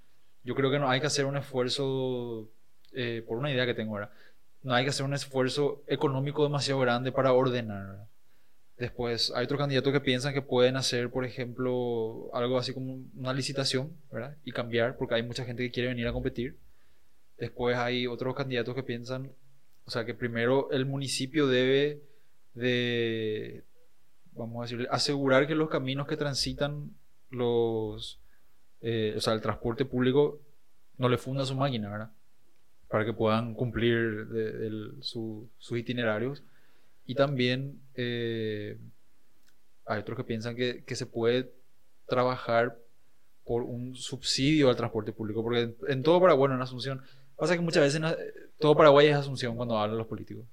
Yo creo que no hay que hacer un esfuerzo, eh, por una idea que tengo, ¿verdad? No hay que hacer un esfuerzo económico demasiado grande para ordenar. Después, hay otros candidatos que piensan que pueden hacer, por ejemplo, algo así como una licitación, ¿verdad? Y cambiar, porque hay mucha gente que quiere venir a competir. Después hay otros candidatos que piensan o sea, que primero el municipio debe de, vamos a decir, asegurar que los caminos que transitan los, eh, o sea, el transporte público no le funda su máquina, ¿verdad? Para que puedan cumplir sus itinerarios. Y también eh, hay otros que piensan que, se puede trabajar por un subsidio al transporte público, porque en, en todo Paraguay, en Asunción, Pasa que muchas veces todo Paraguay es asunción cuando hablan los políticos.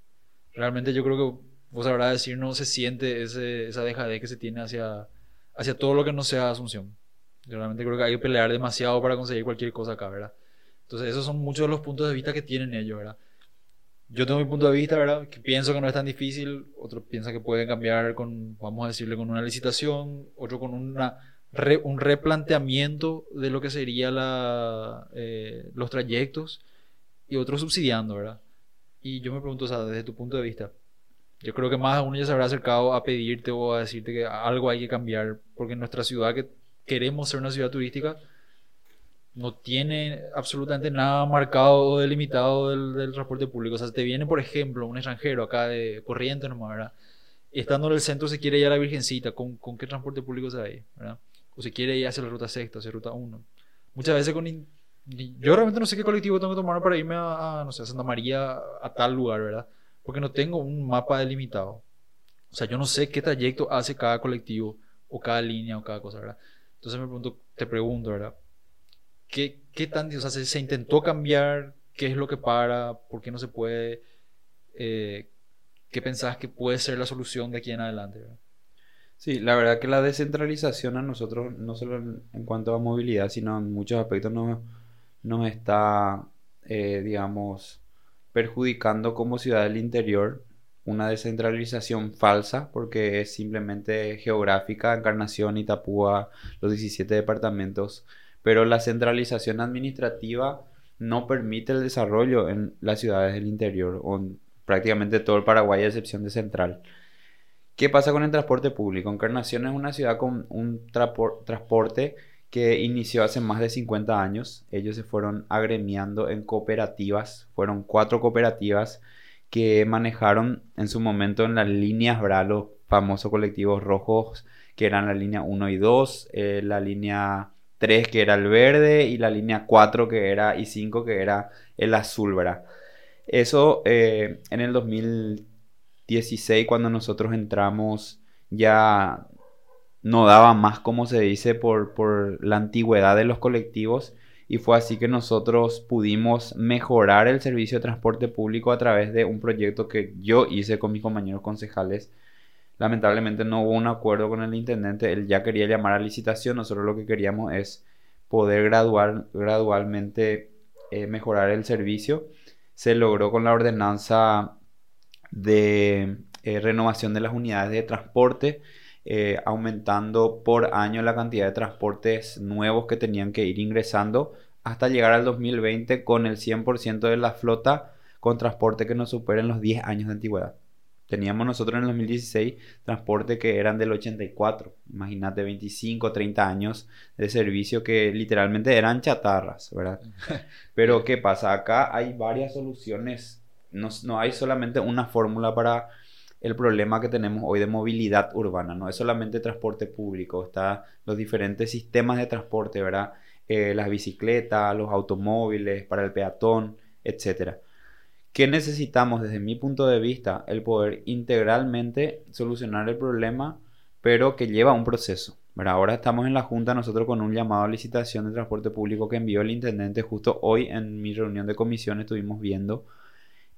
Realmente yo creo que vos sabrás decir, no se siente ese, esa dejadez que se tiene hacia, hacia todo lo que no sea asunción. Yo realmente creo que hay que pelear demasiado para conseguir cualquier cosa acá, ¿verdad? Entonces esos son muchos de los puntos de vista que tienen ellos, ¿verdad? Yo tengo mi punto de vista, ¿verdad? Que pienso que no es tan difícil, otro piensa que pueden cambiar con, vamos a decirle, con una licitación, otro con una un replanteamiento de lo que serían eh, los trayectos y otro subsidiando, ¿verdad? Y yo me pregunto, o sea, desde tu punto de vista, yo creo que más uno ya se habrá acercado a pedirte o a decirte que algo hay que cambiar, porque en nuestra ciudad, que queremos ser una ciudad turística, no tiene absolutamente nada marcado o delimitado del, transporte público. O sea, te viene, por ejemplo, un extranjero acá de Corrientes nomás, ¿verdad? Estando en el centro se quiere ir a la Virgencita, ¿con, con qué transporte público se va ahí, ¿verdad? o si quiere ir hacia la ruta sexta, hacia ruta 1. Muchas veces con... Yo realmente no sé qué colectivo tengo que tomar para irme a, no sé, a Santa María, a tal lugar, ¿verdad? Porque no tengo un mapa delimitado. O sea, yo no sé qué trayecto hace cada colectivo, o cada línea, o cada cosa, ¿verdad? Entonces me pregunto, te pregunto, ¿verdad? ¿Qué, qué tan, o sea, se, intentó cambiar? ¿Qué es lo que para? ¿Por qué no se puede? Eh, ¿Qué pensás que puede ser la solución de aquí en adelante? Sí, la verdad que la descentralización a nosotros, no solo en, cuanto a movilidad, sino en muchos aspectos nos, nos está, eh, digamos, perjudicando como ciudad del interior. Una descentralización falsa, porque es simplemente geográfica, Encarnación, Itapúa, los 17 departamentos. Pero la centralización administrativa no permite el desarrollo en las ciudades del interior, o prácticamente todo el Paraguay, a excepción de Central. ¿Qué pasa con el transporte público? Encarnación es una ciudad con un transporte que inició hace más de 50 años. Ellos se fueron agremiando en cooperativas. Fueron cuatro cooperativas que manejaron en su momento en las líneas BRA, los famosos colectivos rojos, que eran la línea 1 y 2, eh, la línea 3 que era el verde y la línea 4 que era y 5 que era el azul, ¿verdad? Eso eh, en el 2000 16 cuando nosotros entramos ya no daba más, como se dice, por, por la antigüedad de los colectivos y fue así que nosotros pudimos mejorar el servicio de transporte público a través de un proyecto que yo hice con mis compañeros concejales. Lamentablemente no hubo un acuerdo con el intendente, él ya quería llamar a licitación, nosotros lo que queríamos es poder gradualmente eh, mejorar el servicio. Se logró con la ordenanza de eh, renovación de las unidades de transporte, eh, aumentando por año la cantidad de transportes nuevos que tenían que ir ingresando hasta llegar al 2020 con el 100% de la flota con transporte que no superen los 10 años de antigüedad. Teníamos nosotros en el 2016 transporte que eran del 84, imagínate 25, 30 años de servicio que literalmente eran chatarras, ¿verdad? *laughs* Pero ¿qué pasa? Acá hay varias soluciones no, hay solamente una fórmula para el problema que tenemos hoy de movilidad urbana, no es solamente transporte público, está los diferentes sistemas de transporte, ¿verdad? Eh, las bicicletas, los automóviles, para el peatón, etc. ¿Qué necesitamos desde mi punto de vista? El poder integralmente solucionar el problema, pero que lleva un proceso, ahora estamos en la Junta nosotros con un llamado a licitación de transporte público que envió el intendente justo hoy en mi reunión de comisión estuvimos viendo.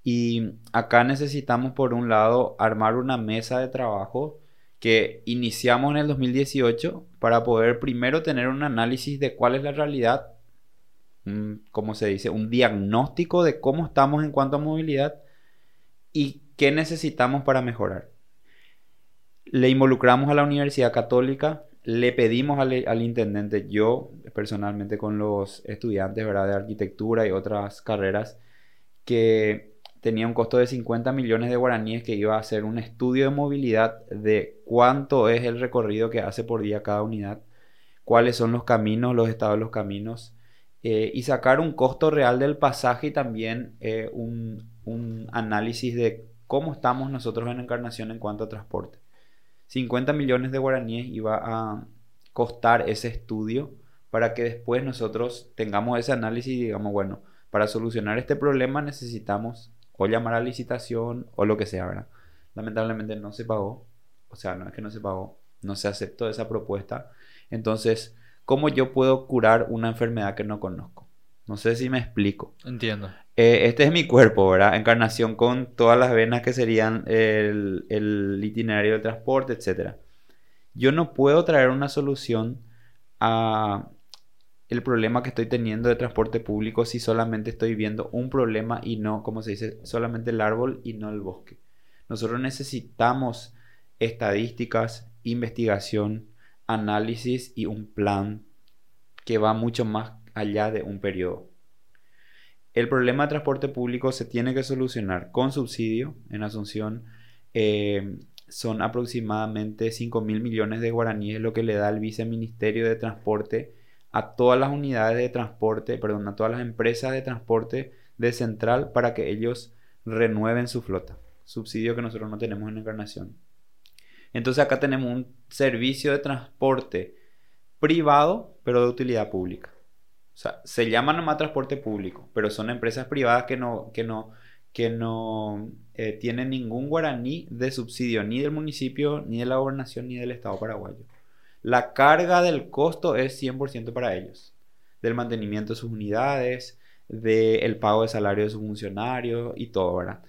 Y acá necesitamos por un lado armar una mesa de trabajo que iniciamos en el 2018 para poder primero tener un análisis de cuál es la realidad, como se dice, un diagnóstico de cómo estamos en cuanto a movilidad y qué necesitamos para mejorar. Le involucramos a la Universidad Católica, le pedimos al, intendente, yo personalmente con los estudiantes ¿verdad? de arquitectura y otras carreras, que tenía un costo de 50 millones de guaraníes que iba a hacer un estudio de movilidad de cuánto es el recorrido que hace por día cada unidad, cuáles son los caminos, los estados de los caminos, eh, y sacar un costo real del pasaje y también eh, un, un análisis de cómo estamos nosotros en Encarnación en cuanto a transporte. 50 millones de guaraníes iba a costar ese estudio para que después nosotros tengamos ese análisis y digamos, bueno, para solucionar este problema necesitamos o llamar a licitación o lo que sea, ¿verdad? Lamentablemente no se pagó, o sea, no es que no se pagó, no se aceptó esa propuesta. Entonces, ¿cómo yo puedo curar una enfermedad que no conozco? No sé si me explico. Entiendo. Eh, este es mi cuerpo, ¿verdad? Encarnación con todas las venas que serían el, el itinerario del transporte, etc. Yo no puedo traer una solución a el problema que estoy teniendo de transporte público si solamente estoy viendo un problema y no, como se dice, solamente el árbol y no el bosque. Nosotros necesitamos estadísticas, investigación, análisis y un plan que va mucho más allá de un periodo. El problema de transporte público se tiene que solucionar con subsidio. En Asunción eh, son aproximadamente 5 mil millones de guaraníes lo que le da el viceministerio de transporte a todas las unidades de transporte, perdón, a todas las empresas de transporte de central para que ellos renueven su flota. Subsidio que nosotros no tenemos en Encarnación. Entonces acá tenemos un servicio de transporte privado, pero de utilidad pública. O sea, se llama nomás transporte público, pero son empresas privadas que no, que no, que no eh, tienen ningún guaraní de subsidio ni del municipio, ni de la gobernación, ni del Estado paraguayo. La carga del costo es 100% para ellos, del mantenimiento de sus unidades, del pago de salario de sus funcionarios y todo, ¿verdad?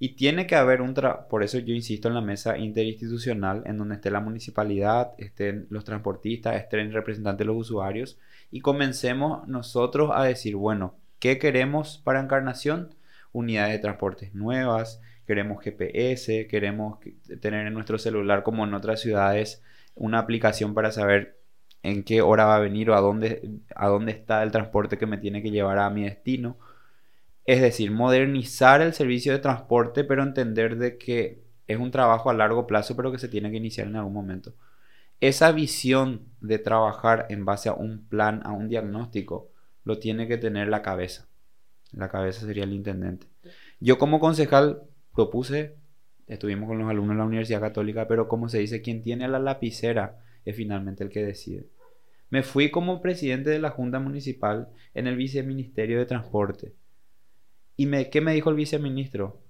Y tiene que haber un, por eso yo insisto en la mesa interinstitucional en donde esté la municipalidad, estén los transportistas, estén representantes de los usuarios y comencemos nosotros a decir, bueno, ¿qué queremos para Encarnación? Unidades de transportes nuevas, queremos GPS, queremos tener en nuestro celular como en otras ciudades una aplicación para saber en qué hora va a venir o a dónde, a dónde está el transporte que me tiene que llevar a mi destino. Es decir, modernizar el servicio de transporte, pero entender de que es un trabajo a largo plazo, pero que se tiene que iniciar en algún momento esa visión de trabajar en base a un plan, a un diagnóstico, lo tiene que tener la cabeza. La cabeza sería el intendente. Yo como concejal propuse, estuvimos con los alumnos de la Universidad Católica, pero como se dice, quien tiene la lapicera es finalmente el que decide. Me fui como presidente de la Junta Municipal en el Viceministerio de Transporte. ¿Y me, qué me dijo el viceministro?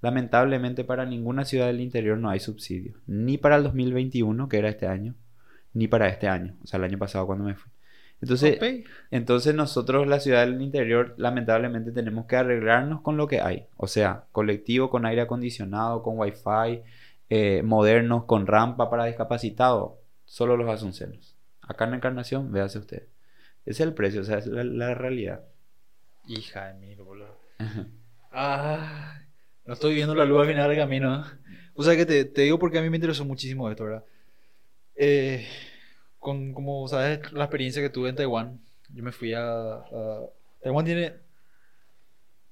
Lamentablemente para ninguna ciudad del interior no hay subsidio, ni para el 2021, que era este año, ni para este año, o sea, el año pasado cuando me fui. Entonces, entonces nosotros, la ciudad del interior, lamentablemente tenemos que arreglarnos con lo que hay. O sea, colectivo con aire acondicionado, con wifi, eh, modernos, con rampa para discapacitados. Solo los asuncenos. Acá en Encarnación, véase usted. Ese es el precio, o sea, es la, realidad. Hija de mí, boludo. ah, no estoy viendo la luz al final del camino. O sea que te, te, digo porque a mí me interesó muchísimo esto, ¿verdad? Eh, con, como sabes, la experiencia que tuve en Taiwán, yo me fui a, Taiwán tiene,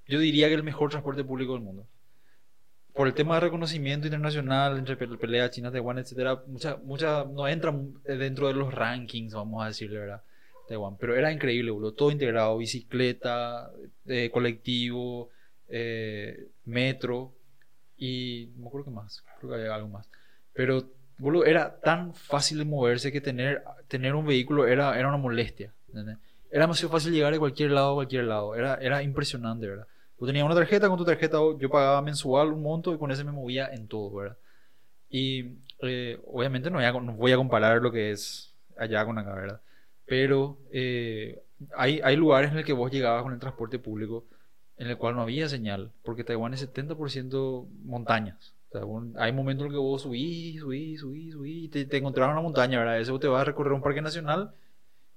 yo diría que el mejor transporte público del mundo. Por el tema de reconocimiento internacional entre pelea China, Taiwán, etcétera, muchas mucha, no entran dentro de los rankings, vamos a decirle, ¿verdad? Taiwán. Pero era increíble, boludo. Todo integrado, bicicleta, eh, colectivo, eh, metro y no creo que más, creo que hay algo más. Pero, boludo, era tan fácil moverse que tener, tener un vehículo era, era una molestia. Era demasiado fácil llegar de cualquier lado a cualquier lado. Era, era impresionante, ¿verdad? Tú tenías una tarjeta, con tu tarjeta yo pagaba mensual un monto y con ese me movía en todo, ¿verdad? Y eh, obviamente no voy, a, no voy a comparar lo que es allá con acá, ¿verdad? Pero eh, hay, hay lugares en el que vos llegabas con el transporte público en el cual no había señal, porque Taiwán es 70% montañas. O sea, hay momentos en los que vos subís, subís, subís, subís, y te, te encontrás en una montaña, ¿verdad? Eso te vas a recorrer un parque nacional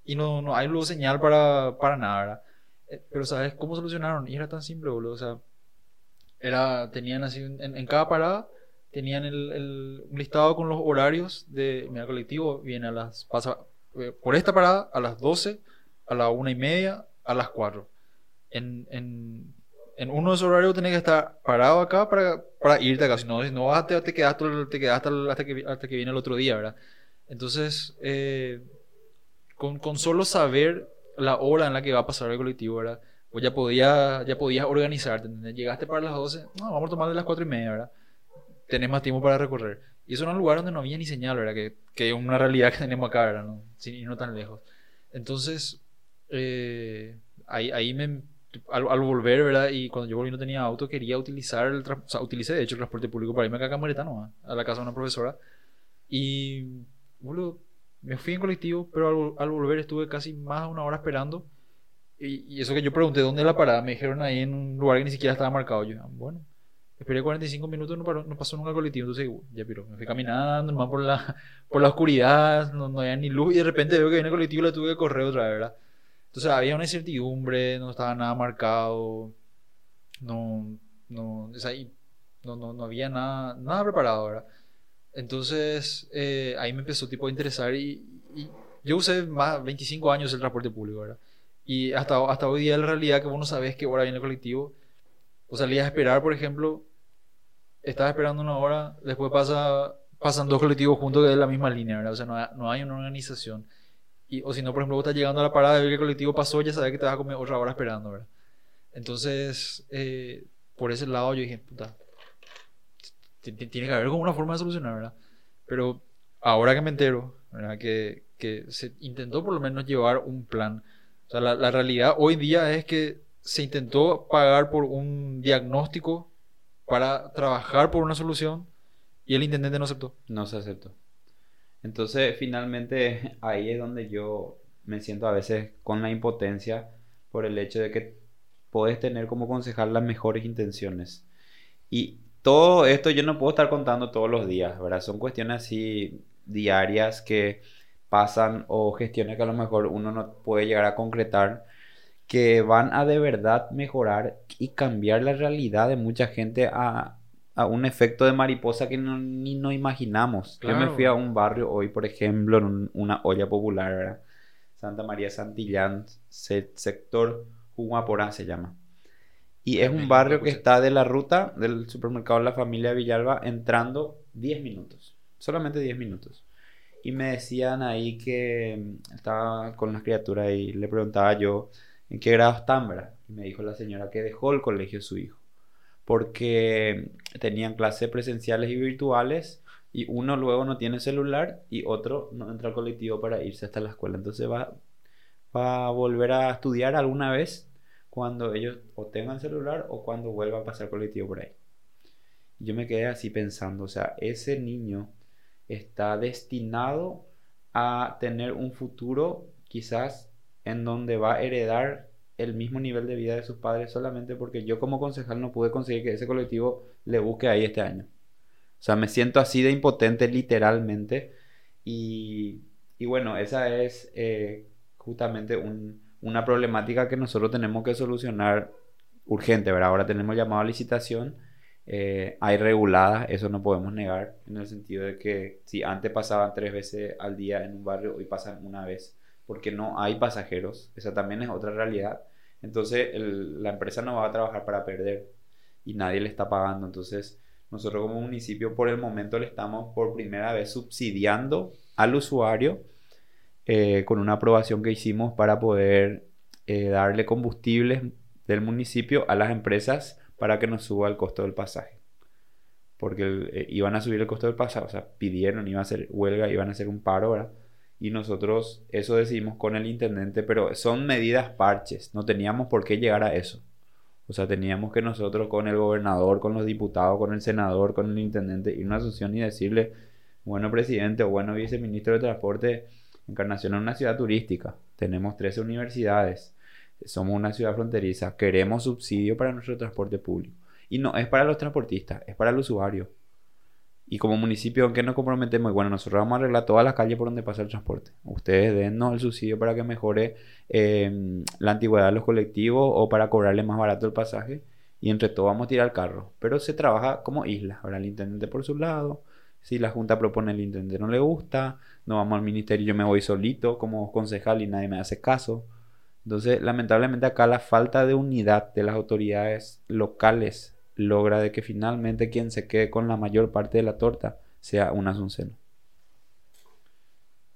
y no, no hay luego señal para, para nada, ¿verdad? Eh, pero ¿sabes cómo solucionaron? Y era tan simple, boludo. O sea, era, tenían así, en, en cada parada, tenían el, el, un listado con los horarios de, mi colectivo viene a las, pasa eh, por esta parada a las 12, a la una y media, a las 4. En, en, en uno de esos horarios tenés que estar parado acá para, para irte acá. Si no, si vas, te, te quedas, te quedas hasta, hasta, que, hasta que viene el otro día, ¿verdad? Entonces, eh, con, con, solo saber la hora en la que va a pasar el colectivo, ¿verdad? Pues ya, podía, ya podías organizarte. Llegaste para las 12, no, vamos a tomar de las 4 y media, ¿verdad? Tenés más tiempo para recorrer. Y eso era un lugar donde no había ni señal, ¿verdad? Que, que es una realidad que tenemos acá, ¿verdad? No, sin irnos tan lejos. Entonces, eh, ahí, ahí me, al, al, volver, ¿verdad? Y cuando yo volví no tenía auto, quería utilizar el, o sea, utilicé de hecho el transporte público para irme acá a Camoretano, a la casa de una profesora. Y, boludo, me fui en colectivo, pero al, al, volver estuve casi más de una hora esperando. Y, y, eso que yo pregunté dónde es la parada, me dijeron ahí en un lugar que ni siquiera estaba marcado. Yo, bueno, esperé 45 minutos, no, paró, no pasó nunca el colectivo. Entonces, ya, pero me fui caminando, nomás por la, por la oscuridad, no, no había ni luz. Y de repente veo que viene el colectivo y la tuve que correr otra vez, ¿verdad? Entonces había una incertidumbre, no estaba nada marcado, no, no, o sea, no, no, no, había nada, nada preparado, ¿verdad? Entonces eh, ahí me empezó tipo a interesar y, y, yo usé más 25 años el transporte público, ¿verdad? Y hasta, hasta hoy día la realidad que vos no sabes qué hora viene el colectivo, o salías a esperar, por ejemplo, estás esperando una hora, después pasa, pasan dos colectivos juntos que es la misma línea, ¿verdad? O sea, no no hay una organización. Y, o si no, por ejemplo, vos estás llegando a la parada de ver el colectivo pasó, ya sabes que te vas a comer otra hora esperando, ¿verdad? Entonces, eh, por ese lado yo dije, puta, tiene que haber como una forma de solucionar, ¿verdad? Pero ahora que me entero, ¿verdad? Que, que se intentó por lo menos llevar un plan. O sea, la, la realidad hoy día es que se intentó pagar por un diagnóstico para trabajar por una solución y el intendente no aceptó. No se aceptó. Entonces, finalmente, *laughs* ahí es donde yo me siento a veces con la impotencia por el hecho de que puedes tener como concejal las mejores intenciones. Y todo esto yo no puedo estar contando todos los días, ¿verdad? Son cuestiones así diarias que pasan o gestiones que a lo mejor uno no puede llegar a concretar que van a de verdad mejorar y cambiar la realidad de mucha gente a, a un efecto de mariposa que no, ni nos imaginamos. Claro. Yo me fui a un barrio hoy, por ejemplo, en un, una olla popular, ¿verdad? Santa María Santillán, sector Humaporá se llama. Y es un barrio que está de la ruta del supermercado de la familia Villalba entrando 10 minutos, solamente 10 minutos. Y me decían ahí que estaba con las criaturas y le preguntaba yo en qué grado están, ¿verdad? Y me dijo la señora que dejó el colegio su hijo porque tenían clases presenciales y virtuales y uno luego no tiene celular y otro no entra al colectivo para irse hasta la escuela. Entonces va, va a volver a estudiar alguna vez cuando ellos o tengan celular o cuando vuelva a pasar colectivo por ahí. Yo me quedé así pensando, o sea, ese niño está destinado a tener un futuro quizás en donde va a heredar el mismo nivel de vida de sus padres solamente porque yo como concejal no pude conseguir que ese colectivo le busque ahí este año. O sea, me siento así de impotente literalmente y, y bueno, esa es eh, justamente un, una problemática que nosotros tenemos que solucionar urgente, ¿verdad? Ahora tenemos llamado a licitación, eh, hay reguladas, eso no podemos negar, en el sentido de que si antes pasaban tres veces al día en un barrio, hoy pasan una vez porque no hay pasajeros. Esa también es otra realidad. Entonces la empresa no va a trabajar para perder y nadie le está pagando. Entonces nosotros como municipio por el momento le estamos por primera vez subsidiando al usuario eh, con una aprobación que hicimos para poder eh, darle combustibles del municipio a las empresas para que nos suba el costo del pasaje. Porque eh, iban a subir el costo del pasaje, o sea, pidieron, iban a hacer huelga, iban a hacer un paro, ¿verdad? Y nosotros eso decidimos con el intendente, pero son medidas parches, no teníamos por qué llegar a eso. O sea, teníamos que nosotros con el gobernador, con los diputados, con el senador, con el intendente ir a una asunción y decirle, bueno presidente o bueno viceministro de transporte, Encarnación es una ciudad turística, tenemos 13 universidades, somos una ciudad fronteriza, queremos subsidio para nuestro transporte público. Y no es para los transportistas, es para el usuario. Y como municipio, ¿en qué nos comprometemos? Bueno, nosotros vamos a arreglar todas las calles por donde pasa el transporte. Ustedes dennos el subsidio para que mejore em, la antigüedad de los colectivos o para cobrarle más barato el pasaje. Y entre todos vamos a tirar el carro. Pero se trabaja como isla. Ahora el intendente por su lado. Si la junta propone el intendente no le gusta, no vamos al ministerio, yo me voy solito como concejal y nadie me hace caso. Entonces, lamentablemente acá la falta de unidad de las autoridades locales logra de que finalmente quien se quede con la mayor parte de la torta sea un asunceno.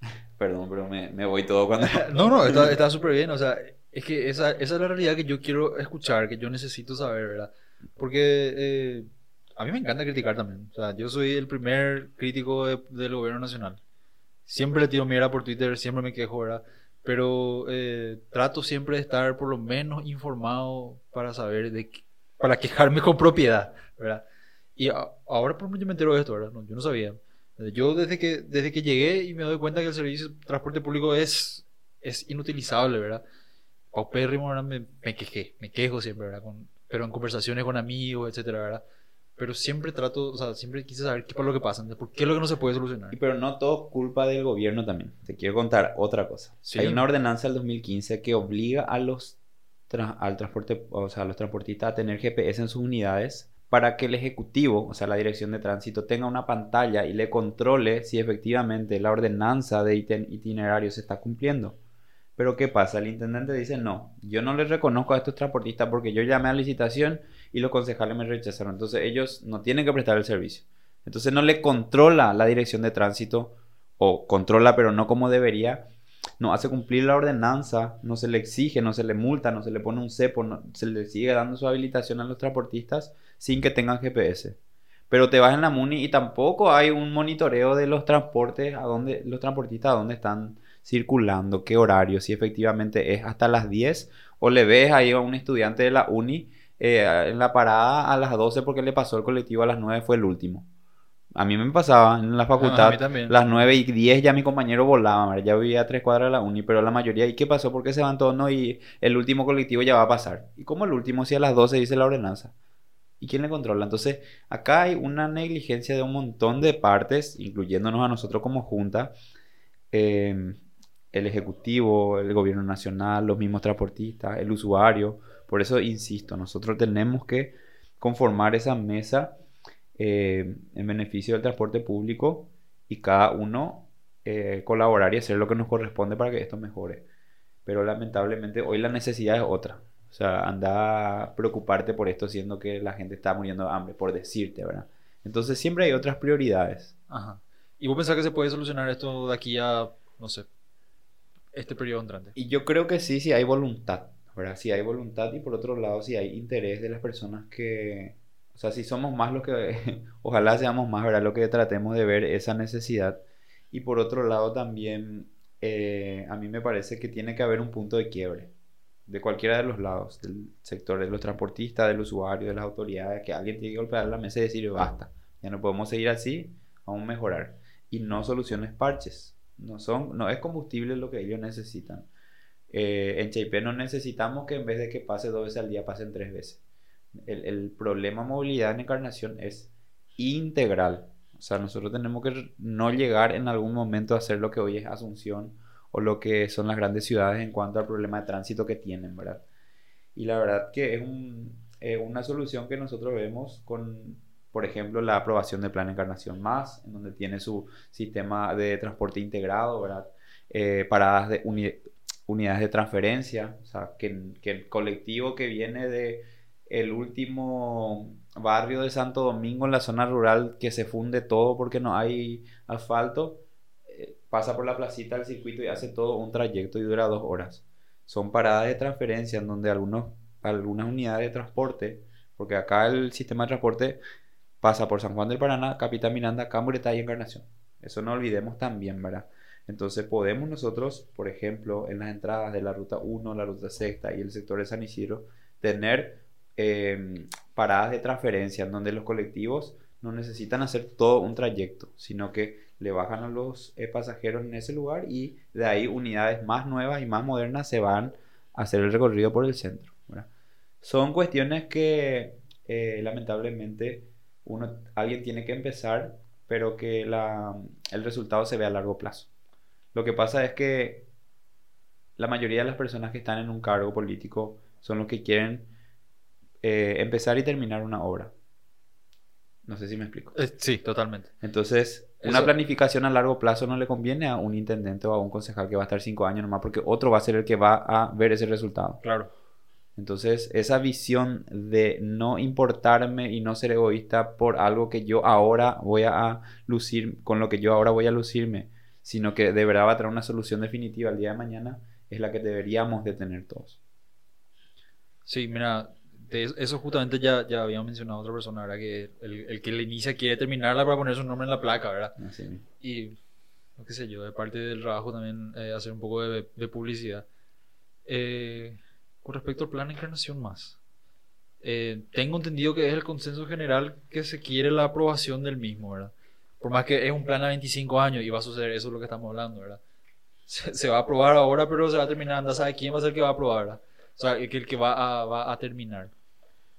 *laughs* Perdón, pero me, voy todo cuando... *laughs* no, no, está súper bien. O sea, es que esa, esa, es la realidad que yo quiero escuchar, que yo necesito saber, ¿verdad? Porque eh, a mí me encanta criticar también. O sea, yo soy el primer crítico del gobierno nacional. Siempre le tiro mierda por Twitter, siempre me quejo, ¿verdad? Pero eh, trato siempre de estar por lo menos informado para saber de qué, para quejarme con propiedad, ¿verdad? Y ahora por yo me entero de esto, ¿verdad? yo no sabía. Yo desde que, desde que llegué y me doy cuenta que el servicio de transporte público es, es inutilizable, ¿verdad? Paupérrimo, ¿verdad? Me, me quejé, me quejo siempre, ¿verdad? Con, pero en conversaciones con amigos, etcétera, ¿verdad? Pero siempre trato, o sea, siempre quise saber qué es lo que pasa, por qué es lo que no se puede solucionar. pero no todo culpa del gobierno también. Te quiero contar otra cosa. Hay una ordenanza del 2015 que obliga a los al transporte, o sea, a los transportistas a tener GPS en sus unidades para que el ejecutivo, o sea, la dirección de tránsito, tenga una pantalla y le controle si efectivamente la ordenanza de itinerario se está cumpliendo. Pero ¿qué pasa? El intendente dice, no, yo no les reconozco a estos transportistas porque yo llamé a licitación y los concejales me rechazaron. Entonces ellos no tienen que prestar el servicio. Entonces no le controla la dirección de tránsito o controla pero no como debería no hace cumplir la ordenanza, no se le exige, no se le multa, no se le pone un cepo, no, se le sigue dando su habilitación a los transportistas sin que tengan GPS. Pero te vas en la MUNI y tampoco hay un monitoreo de los transportes, a dónde, los transportistas a dónde están circulando, qué horario, si efectivamente es hasta las 10 o le ves ahí a un estudiante de la uni eh, en la parada a las 12 porque le pasó el colectivo a las 9, fue el último. A mí me pasaba en la ah, facultad, las 9 y 10 ya mi compañero volaba, ya vivía a tres cuadras de la uni, pero la mayoría, ¿y qué pasó? Porque se van todos, no? Y el último colectivo ya va a pasar. ¿Y cómo el último si a las 12 dice la ordenanza? ¿Y quién le controla? Entonces, acá hay una negligencia de un montón de partes, incluyéndonos a nosotros como junta, em, el ejecutivo, el gobierno nacional, los mismos transportistas, el usuario. Por eso, insisto, nosotros tenemos que conformar esa mesa eh, en beneficio del transporte público y cada uno eh, colaborar y hacer lo que nos corresponde para que esto mejore. Pero lamentablemente hoy la necesidad es otra. O sea, anda a preocuparte por esto siendo que la gente está muriendo de hambre, por decirte, ¿verdad? Entonces siempre hay otras prioridades. Ajá. ¿Y vos pensás que se puede solucionar esto de aquí a, no sé, este periodo entrante? Y yo creo que sí, si hay voluntad, ¿verdad? Si hay voluntad y por otro lado, si hay interés de las personas que, o sea, si somos más los que, *laughs* ojalá seamos más, ¿verdad? Lo que tratemos de ver esa necesidad. Y por otro lado también, eh, a mí me parece que tiene que haber un punto de quiebre de cualquiera de los lados, del sector de los transportistas, del usuario, de las autoridades, que alguien tiene que golpear la mesa y decir, basta, ya no podemos seguir así, vamos a mejorar. Y no soluciones parches, no, son, no es combustible lo que ellos necesitan. Eh, en Chip no necesitamos que en vez de que pase dos veces al día, pasen tres veces el, el problema movilidad en encarnación es integral. O sea, nosotros tenemos que no llegar en algún momento a hacer lo que hoy es Asunción o lo que son las grandes ciudades en cuanto al problema de tránsito que tienen, ¿verdad? Y la verdad que es un, una solución que nosotros vemos con, por ejemplo, la aprobación del Plan Encarnación Más, en donde tiene su sistema de transporte integrado, ¿verdad? Eh, paradas de unidades de transferencia, o sea, que, que el colectivo que viene de el último barrio de Santo Domingo en la zona rural que se funde todo porque no hay asfalto, eh, pasa por la placita del circuito y hace todo un trayecto y dura dos horas. Son paradas de transferencia en donde algunos, algunas unidades de transporte, porque acá el sistema de transporte pasa por San Juan del Paraná, Capitán Miranda, Cambureta y Encarnación. Eso no olvidemos también, ¿verdad? Entonces podemos nosotros, por ejemplo, en las entradas de la ruta 1, la ruta sexta y el sector de San Isidro, tener Em, paradas de transferencia en donde los colectivos no necesitan hacer todo un trayecto, sino que le bajan a los eh, pasajeros en ese lugar y de ahí unidades más nuevas y más modernas se van a hacer el recorrido por el centro. Son cuestiones que eh, lamentablemente uno, alguien tiene que empezar, pero que el resultado se ve a largo plazo. Lo que pasa es que la mayoría de las personas que están en un cargo político son los que quieren eh, empezar y terminar una obra. No sé si me explico. Eh, sí, totalmente. Entonces, una planificación a largo plazo no le conviene a un intendente o a un concejal que va a estar cinco años nomás, porque otro va a ser el que va a ver ese resultado. Claro. Entonces, esa visión de no importarme y no ser egoísta por algo que yo ahora voy a lucir, con lo que yo ahora voy a lucirme, sino que de verdad va a traer una solución definitiva el día de mañana, es la que deberíamos de tener todos. Sí, mira, eso justamente ya, ya había mencionado otra persona, ¿verdad? Que el, que le inicia quiere terminarla para poner su nombre en la placa, ¿verdad? Y, no qué sé yo, de parte del trabajo también eh, hacer un poco de, publicidad. Eh, con respecto al plan de encarnación más. Eh, tengo entendido que es el consenso general que se quiere la aprobación del mismo, ¿verdad? Por más que es un plan a 25 años y va a suceder, eso es lo que estamos hablando, ¿verdad? Se, va a aprobar ahora, pero se va a terminar, anda, ¿sabe quién va a ser el que va a aprobar, ¿verdad? O sea, el que, el que va, a, va a terminar.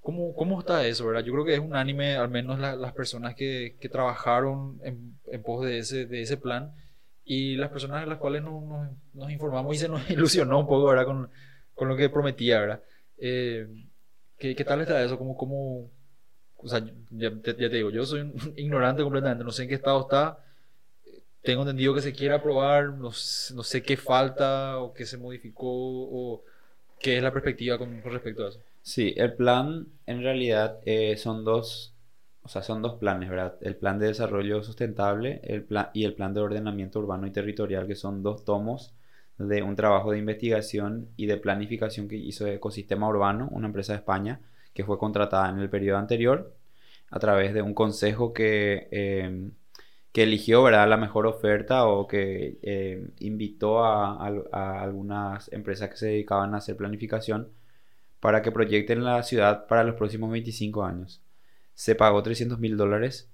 ¿Cómo, ¿Cómo está eso, verdad? Yo creo que es unánime, al menos las personas que, que trabajaron en, en, pos de ese, de ese plan y las personas a las cuales nos, nos, informamos y se nos *laughs* ilusionó un poco, ¿verdad? Con, con lo que prometía, ¿verdad? Eh, ¿qué, ¿qué, tal está eso? ¿Cómo, cómo, o sea, ya, ya, te digo, yo soy un *laughs* ignorante completamente, no sé en qué estado está. Tengo entendido que se quiere aprobar, no, no sé qué falta o qué se modificó o qué es la perspectiva con, con respecto a eso. Sí, el plan en realidad eh, son dos, o sea, son dos planes, ¿verdad? El plan de desarrollo sustentable el plan, y el plan de ordenamiento urbano y territorial, que son dos tomos de un trabajo de investigación y de planificación que hizo Ecosistema Urbano, una empresa de España, que fue contratada en el periodo anterior a través de un consejo que, em, que eligió ¿verdad? la mejor oferta o que em, invitó a, a, algunas empresas que se dedicaban a hacer planificación para que proyecten la ciudad para los próximos 25 años. Se pagó 300 mil dólares.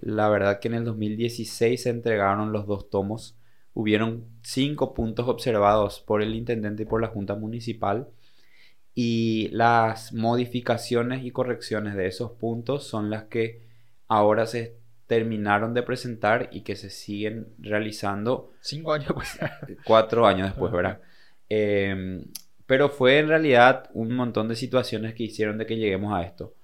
La verdad que en el 2016 se entregaron los dos tomos. Hubieron cinco puntos observados por el intendente y por la junta municipal. Y las modificaciones y correcciones de esos puntos son las que ahora se terminaron de presentar y que se siguen realizando. Cinco años después. Cuatro años después, *laughs* ¿verdad? Eh, pero fue en realidad un montón de situaciones que hicieron de que lleguemos a esto.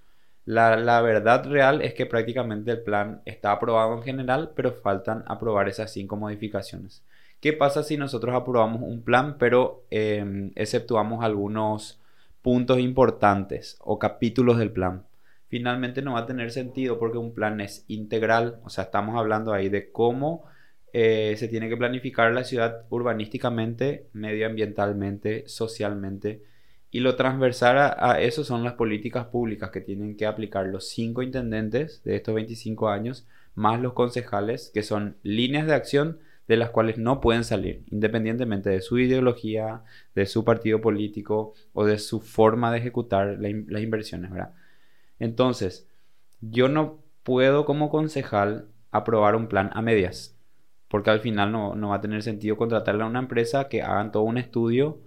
La, verdad real es que prácticamente el plan está aprobado en general, pero faltan aprobar esas cinco modificaciones. ¿Qué pasa si nosotros aprobamos un plan, pero em, exceptuamos algunos puntos importantes o capítulos del plan? Finalmente no va a tener sentido porque un plan es integral, o sea, estamos hablando ahí de cómo eh, se tiene que planificar la ciudad urbanísticamente, medioambientalmente, socialmente. Y lo transversal a, eso son las políticas públicas que tienen que aplicar los cinco intendentes de estos 25 años, más los concejales, que son líneas de acción de las cuales no pueden salir, independientemente de su ideología, de su partido político o de su forma de ejecutar las inversiones, ¿verdad? Entonces, yo no puedo como concejal aprobar un plan a medias porque al final no, va a tener sentido contratarle a una empresa que hagan todo un estudio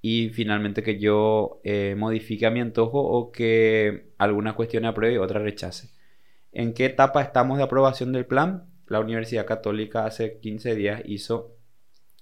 y finalmente que yo eh, modifique a mi antojo o que alguna cuestión apruebe y otra rechace. ¿En qué etapa estamos de aprobación del plan? La Universidad Católica hace 15 días hizo,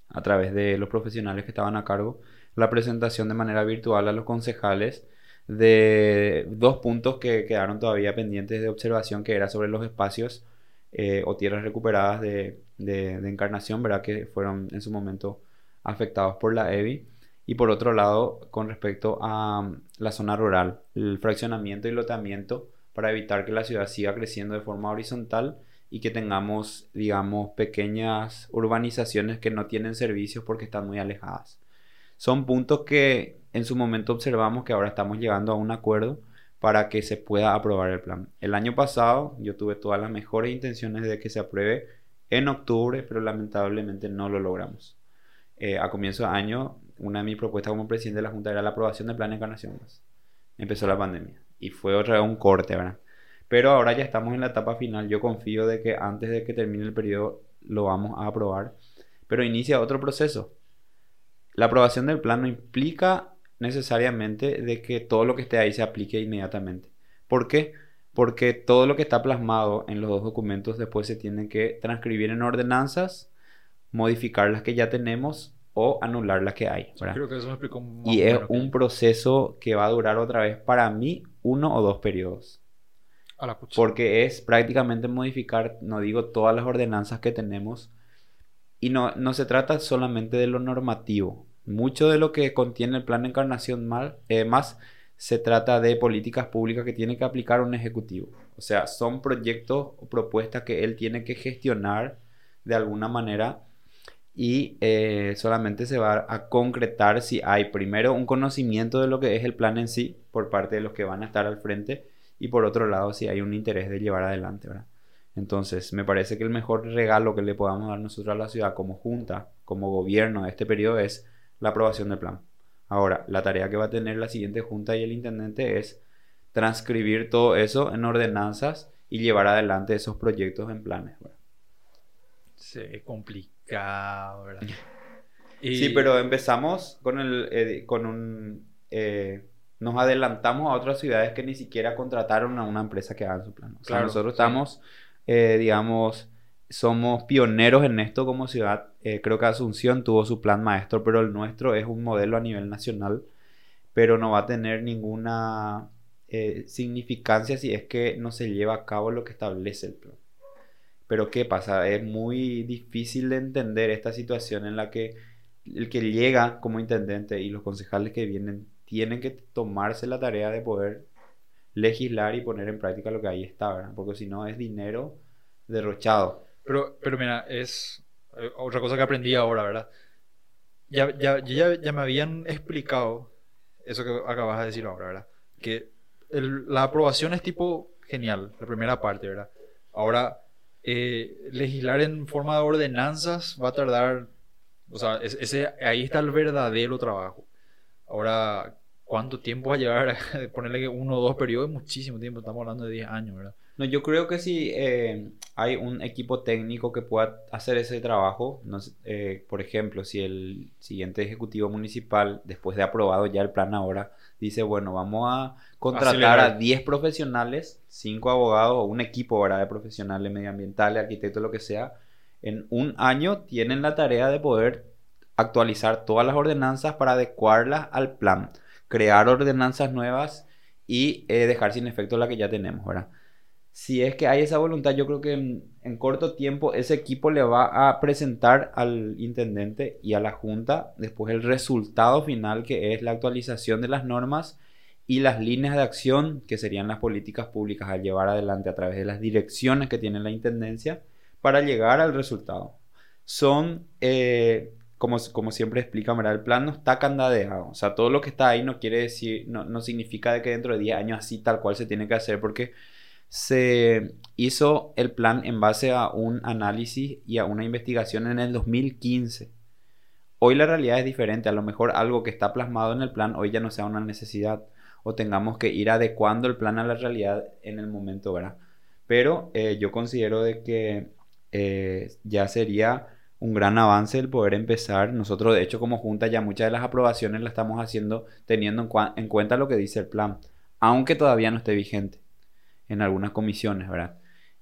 a través de los profesionales que estaban a cargo, la presentación de manera virtual a los concejales de dos puntos que quedaron todavía pendientes de observación, que era sobre los espacios eh, o tierras recuperadas de, de, encarnación, ¿verdad? Que fueron en su momento afectados por la EBI. Y por otro lado, con respecto a mm, la zona rural, el fraccionamiento y lotamiento para evitar que la ciudad siga creciendo de forma horizontal y que tengamos, digamos, pequeñas urbanizaciones que no tienen servicios porque están muy alejadas. Son puntos que en su momento observamos que ahora estamos llegando a un acuerdo para que se pueda aprobar el plan. El año pasado yo tuve todas las mejores intenciones de que se apruebe en octubre, pero lamentablemente no lo logramos. Eh, a comienzo de año, una de mis propuestas como presidente de la Junta era la aprobación del plan de encarnación. Empezó la pandemia y fue otra vez un corte, ¿verdad? Pero ahora ya estamos en la etapa final. Yo confío de que antes de que termine el periodo lo vamos a aprobar. Pero inicia otro proceso. La aprobación del plan no implica necesariamente de que todo lo que esté ahí se aplique inmediatamente. ¿Por qué? Porque todo lo que está plasmado en los dos documentos después se tiene que transcribir en ordenanzas, modificar las que ya tenemos o anular las que hay. Creo que eso me explicó y es un proceso que va a durar otra vez para mí uno o dos periodos. Porque es prácticamente modificar, no digo todas las ordenanzas que tenemos, y no, no se trata solamente de lo normativo. Mucho de lo que contiene el plan de encarnación mal, eh, más se trata de políticas públicas que tiene que aplicar un ejecutivo. O sea, son proyectos o propuestas que él tiene que gestionar de alguna manera y eh, solamente se va a concretar si hay primero un conocimiento de lo que es el plan en sí por parte de los que van a estar al frente y por otro lado si hay un interés de llevar adelante, ¿verdad? Entonces, me parece que el mejor regalo que le podamos dar nosotros a la ciudad como junta, como gobierno de este periodo es la aprobación del plan. Ahora, la tarea que va a tener la siguiente junta y el intendente es transcribir todo eso en ordenanzas y llevar adelante esos proyectos en planes. ¿verdad? Sí, complicado, ¿verdad? *laughs* Sí, pero empezamos con, el, eh, con un... Eh, nos adelantamos a otras ciudades que ni siquiera contrataron a una empresa que haga su plan. O sea, nosotros estamos eh, digamos, somos pioneros en esto como ciudad. Eh, creo que Asunción tuvo su plan maestro, pero el nuestro es un modelo a nivel nacional, pero no va a tener ninguna eh, significancia si es que no se lleva a cabo lo que establece el plan. Pero ¿qué pasa? Es muy difícil de entender esta situación en la que el que llega como intendente y los concejales que vienen tienen que tomarse la tarea de poder legislar y poner en práctica lo que ahí está, ¿verdad? Porque si no es dinero derrochado. Pero, pero mira, es eh, otra cosa que aprendí ahora, ¿verdad? Ya, ya, ya, me habían explicado eso que acabas de decir ahora, ¿verdad? Que la aprobación es tipo genial, la primera parte, ¿verdad? Ahora, eh, legislar en forma de ordenanzas va a tardar, o sea, ese, ahí está el verdadero trabajo. Ahora, ¿Cuánto tiempo va a llevar *laughs* ponerle uno o dos periodos? Muchísimo tiempo, estamos hablando de 10 años, ¿verdad? No, yo creo que si eh, hay un equipo técnico que pueda hacer ese trabajo, no eh, por ejemplo, si el siguiente ejecutivo municipal, después de aprobado ya el plan ahora, dice, bueno, vamos a contratar a 10 profesionales, 5 abogados o un equipo ¿verdad? de profesionales medioambientales, arquitectos, lo que sea, en un año tienen la tarea de poder actualizar todas las ordenanzas para adecuarlas al plan crear ordenanzas nuevas y eh, dejar sin efecto la que ya tenemos, ¿verdad? Si es que hay esa voluntad, yo creo que en, corto tiempo ese equipo le va a presentar al intendente y a la junta después el resultado final que es la actualización de las normas y las líneas de acción que serían las políticas públicas a llevar adelante a través de las direcciones que tiene la intendencia para llegar al resultado. Son eh, como, como siempre explica, el plan no está candadeado. O sea, todo lo que está ahí no quiere decir, no, no significa de que dentro de 10 años así tal cual se tiene que hacer, porque se hizo el plan en base a un análisis y a una investigación en el 2015. Hoy la realidad es diferente. A lo mejor algo que está plasmado en el plan hoy ya no sea una necesidad o tengamos que ir adecuando el plan a la realidad en el momento, ¿verdad? Pero eh, yo considero de que eh, ya sería un gran avance el poder empezar. Nosotros, de hecho, como Junta, ya muchas de las aprobaciones las estamos haciendo teniendo en, cuenta lo que dice el plan, aunque todavía no esté vigente en algunas comisiones, ¿verdad?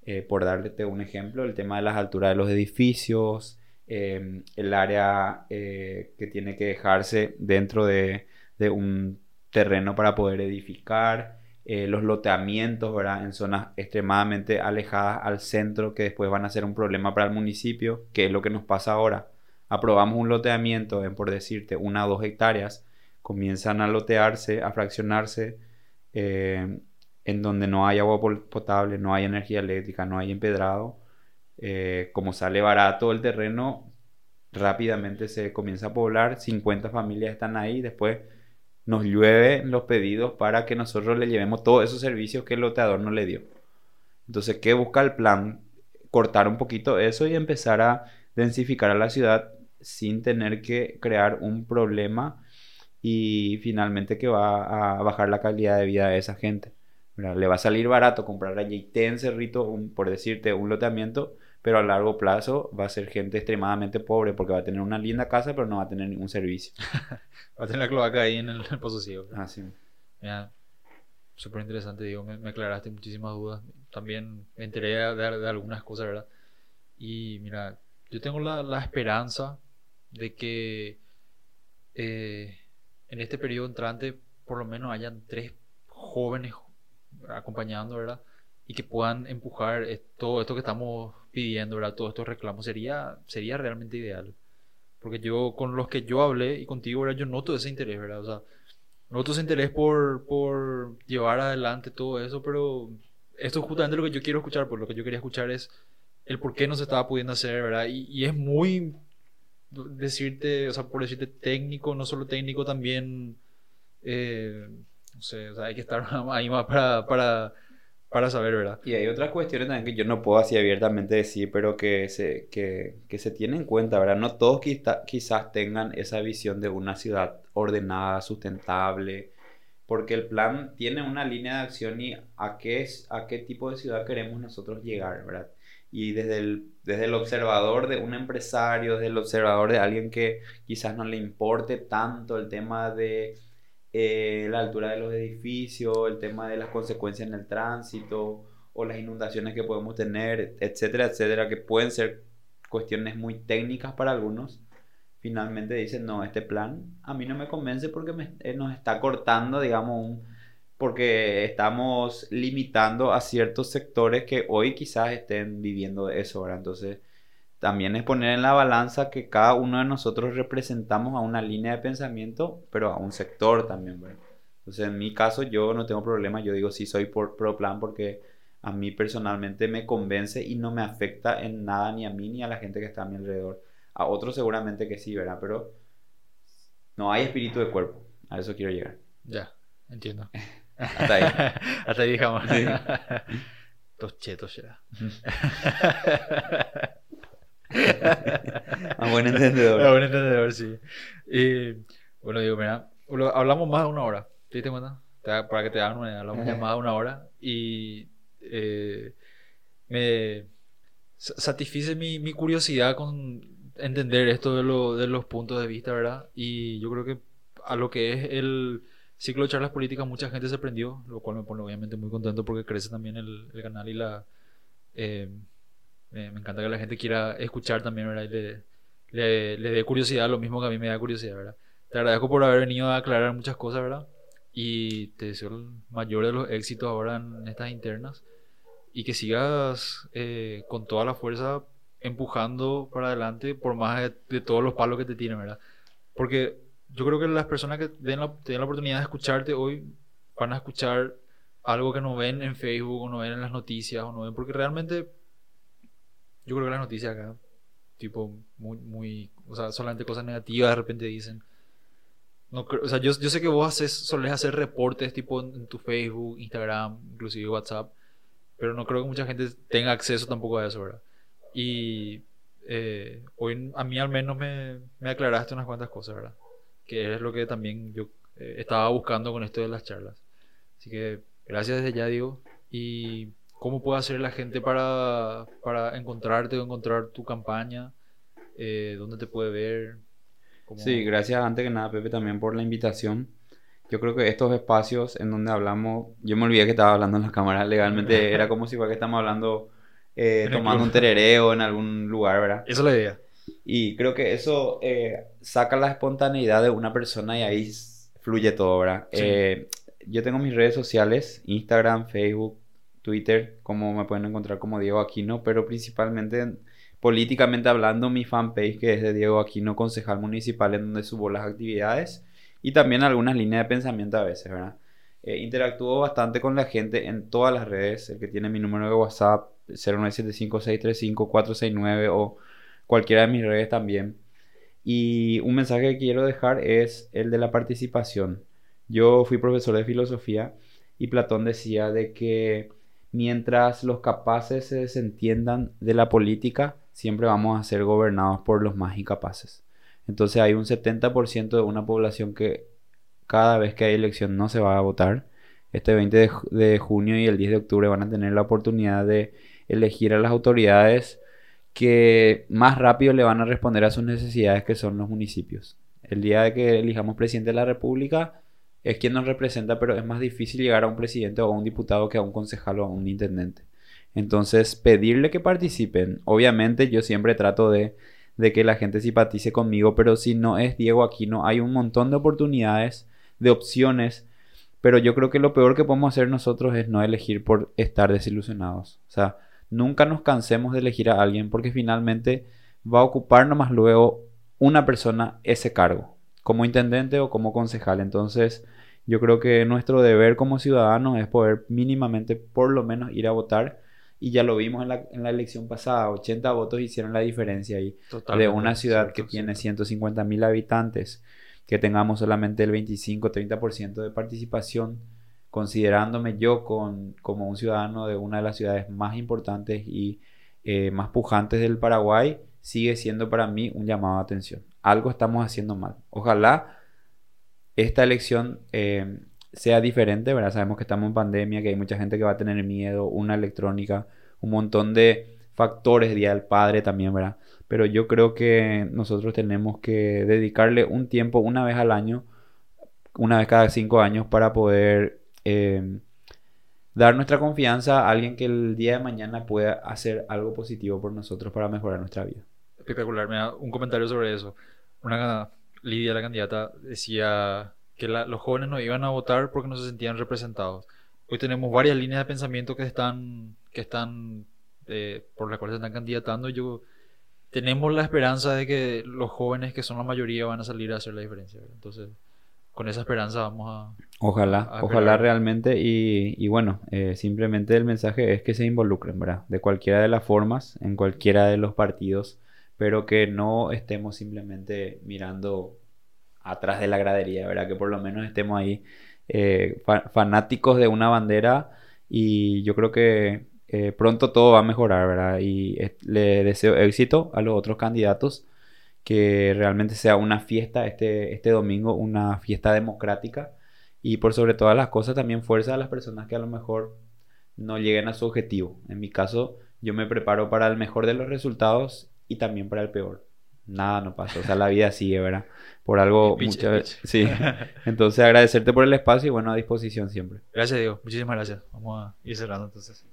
Eh, por darte un ejemplo, el tema de las alturas de los edificios, em, el área eh, que tiene que dejarse dentro de, un terreno para poder edificar, eh, los loteamientos, ¿verdad? En zonas extremadamente alejadas al centro que después van a ser un problema para el municipio, que es lo que nos pasa ahora. Aprobamos un loteamiento en, por decirte, una o dos hectáreas, comienzan a lotearse, a fraccionarse, eh, en donde no hay agua potable, no hay energía eléctrica, no hay empedrado. Eh, como sale barato el terreno, rápidamente se comienza a poblar, 50 familias están ahí, después nos llueven los pedidos para que nosotros le llevemos todos esos servicios que el loteador no le dio. Entonces, ¿qué busca el plan? Cortar un poquito eso y empezar a densificar a la ciudad sin tener que crear un problema y finalmente que va a bajar la calidad de vida de esa gente. Le va a salir barato comprar allí en Cerrito, un, por decirte, un loteamiento, pero a largo plazo va a ser gente extremadamente pobre porque va a tener una linda casa, pero no va a tener ningún servicio. *laughs* va a tener la cloaca ahí en el, Pozo Ciego. Ah, sí. Mira, súper interesante, digo, me, aclaraste muchísimas dudas. También me enteré de, de, algunas cosas, ¿verdad? Y mira, yo tengo la, la esperanza de que eh, en este periodo entrante por lo menos hayan tres jóvenes acompañando, ¿verdad? Y que puedan empujar todo esto que estamos pidiendo, ¿verdad? Todos estos reclamos sería, sería realmente ideal. Porque yo, con los que yo hablé y contigo, ¿verdad? Yo noto ese interés, ¿verdad? O sea, noto ese interés por, por llevar adelante todo eso, pero esto es justamente lo que yo quiero escuchar, por lo que yo quería escuchar es el por qué no se estaba pudiendo hacer, ¿verdad? Y, y es muy decirte, o sea, por decirte técnico, no solo técnico, también eh, no sé, o sea, hay que estar *laughs* ahí más para, para, para saber, ¿verdad? Y hay otras cuestiones también que yo no puedo así abiertamente decir, pero que se, que, que se tienen en cuenta, ¿verdad? No todos quizás tengan esa visión de una ciudad ordenada, sustentable, porque el plan tiene una línea de acción y a qué, a qué tipo de ciudad queremos nosotros llegar, ¿verdad? Y desde el, desde el observador de un empresario, desde el observador de alguien que quizás no le importe tanto el tema de eh, la altura de los edificios, el tema de las consecuencias en el tránsito o las inundaciones que podemos tener, etcétera, etcétera, que pueden ser cuestiones muy técnicas para algunos, finalmente dicen, no, este plan a mí no me convence porque eh, nos está cortando, digamos, porque estamos limitando a ciertos sectores que hoy quizás estén viviendo eso, ¿verdad? Entonces, también es poner en la balanza que cada uno de nosotros representamos a una línea de pensamiento, pero a un sector también, ¿verdad? Entonces, en mi caso, yo no tengo problema, yo digo sí soy por, pro plan porque a mí personalmente me convence y no me afecta en nada ni a mí ni a la gente que está a mi alrededor. A otros seguramente que sí, ¿verdad? Pero no hay espíritu de cuerpo, a eso quiero llegar. Ya, entiendo. Hasta ahí. *laughs* Hasta ahí, digamos. Sí. Dos chetos ya. *laughs* A buen entendedor. A buen entendedor, sí. Y bueno, digo, mira, hablamos más de una hora. ¿Te diste cuenta? Para que te hagan una idea, hablamos más de una hora. Y eh, me satisfice mi, mi, curiosidad con entender esto de, lo, de los puntos de vista, ¿verdad? Y yo creo que a lo que es el ciclo de charlas políticas mucha gente se prendió, lo cual me pone obviamente muy contento porque crece también el, el canal y la... Eh, me, encanta que la gente quiera escuchar también, ¿verdad? Y le, le, dé curiosidad, lo mismo que a mí me da curiosidad, ¿verdad? Te agradezco por haber venido a aclarar muchas cosas, ¿verdad? Y te deseo el mayor de los éxitos ahora en estas internas y que sigas eh, con toda la fuerza empujando para adelante por más de, todos los palos que te tienen, ¿verdad? Porque yo creo que las personas que den den la oportunidad de escucharte hoy van a escuchar algo que no ven en Facebook o no ven en las noticias o no ven, porque realmente yo creo que las noticias acá, tipo, muy, muy, o sea, solamente cosas negativas de repente dicen. No o sea, yo, yo sé que vos haces, solés hacer reportes tipo en, tu Facebook, Instagram, inclusive WhatsApp, pero no creo que mucha gente tenga acceso tampoco a eso, ¿verdad? Y eh, hoy a mí al menos me, me, aclaraste unas cuantas cosas, ¿verdad? Que es lo que también yo eh, estaba buscando con esto de las charlas. Así que gracias desde ya, digo, y ¿Cómo puede hacer la gente para, para encontrarte o encontrar tu campaña? Eh, ¿Dónde te puede ver? Sí, gracias antes que nada, Pepe, también por la invitación. Yo creo que estos espacios en donde hablamos, yo me olvidé que estaba hablando en la cámara, legalmente *laughs* era como si fuera que estamos hablando, eh, tomando un terereo en algún lugar, ¿verdad? Esa es la idea. Y creo que eso eh, saca la espontaneidad de una persona y ahí fluye todo, ¿verdad? Eh, yo tengo mis redes sociales, Instagram, Facebook, Twitter, como me pueden encontrar como Diego Aquino, pero principalmente políticamente hablando, mi fanpage que es de Diego Aquino, concejal municipal, en donde subo las actividades y también algunas líneas de pensamiento a veces, ¿verdad? Eh, interactúo bastante con la gente en todas las redes, el que tiene mi número de WhatsApp 0975635469 o cualquiera de mis redes también. Y un mensaje que quiero dejar es el de la participación. Yo fui profesor de filosofía y Platón decía de que mientras los capaces se desentiendan de la política, siempre vamos a ser gobernados por los más incapaces. Entonces hay un 70% de una población que cada vez que hay elección no se va a votar. este 20 de, ju- de junio y el 10 de octubre van a tener la oportunidad de elegir a las autoridades que más rápido le van a responder a sus necesidades que son los municipios. El día de que elijamos presidente de la República es quien nos representa, pero es más difícil llegar a un presidente o a un diputado que a un concejal o a un intendente. Entonces, pedirle que participen. Obviamente yo siempre trato de, de que la gente simpatice conmigo, pero si no es Diego Aquino, hay un montón de oportunidades, de opciones, pero yo creo que lo peor que podemos hacer nosotros es no elegir por estar desilusionados. O sea, nunca nos cansemos de elegir a alguien porque finalmente va a ocupar nomás luego una persona ese cargo, como intendente o como concejal. Entonces, yo creo que nuestro deber como ciudadanos es poder mínimamente, por lo menos, ir a votar. Y ya lo vimos en la, en la elección pasada, 80 votos hicieron la diferencia ahí. De Totalmente, una ciudad que tiene cierto. 150 mil habitantes, que tengamos solamente el 25-30% de participación, considerándome yo con, como un ciudadano de una de las ciudades más importantes y eh, más pujantes del Paraguay, sigue siendo para mí un llamado de atención. Algo estamos haciendo mal. Ojalá esta elección eh, sea diferente, ¿verdad? Sabemos que estamos en pandemia, que hay mucha gente que va a tener miedo, una electrónica, un montón de factores, Día del Padre también, ¿verdad? Pero yo creo que nosotros tenemos que dedicarle un tiempo, una vez al año, una vez cada cinco años, para poder eh, dar nuestra confianza a alguien que el día de mañana pueda hacer algo positivo por nosotros para mejorar nuestra vida. Espectacular. Mira, un comentario sobre eso. Una Lidia, la candidata, decía que la- los jóvenes no iban a votar porque no se sentían representados. Hoy tenemos varias líneas de pensamiento que están, que están eh, por las cuales se están candidatando. Yo tenemos la esperanza de que los jóvenes, que son la mayoría, van a salir a hacer la diferencia. ¿verdad? Entonces, con esa esperanza vamos a, Ojalá, a ojalá realmente y, y bueno, eh, simplemente el mensaje es que se involucren, ¿verdad? De cualquiera de las formas, en cualquiera de los partidos, pero que no estemos simplemente mirando atrás de la gradería, ¿verdad? Que por lo menos estemos ahí eh, fa- fanáticos de una bandera y yo creo que eh, pronto todo va a mejorar, ¿verdad? Y le deseo éxito a los otros candidatos, que realmente sea una fiesta este, este domingo, una fiesta democrática y por sobre todas las cosas también fuerza a las personas que a lo mejor no lleguen a su objetivo. En mi caso, yo me preparo para el mejor de los resultados y también para el peor. Nada no pasa, o sea, la vida sigue, ¿verdad? Por algo, Pitch, muchas pitch. Sí. *laughs* Entonces, agradecerte por el espacio y bueno, a disposición siempre. Gracias, Diego. Muchísimas gracias. Vamos a ir cerrando entonces.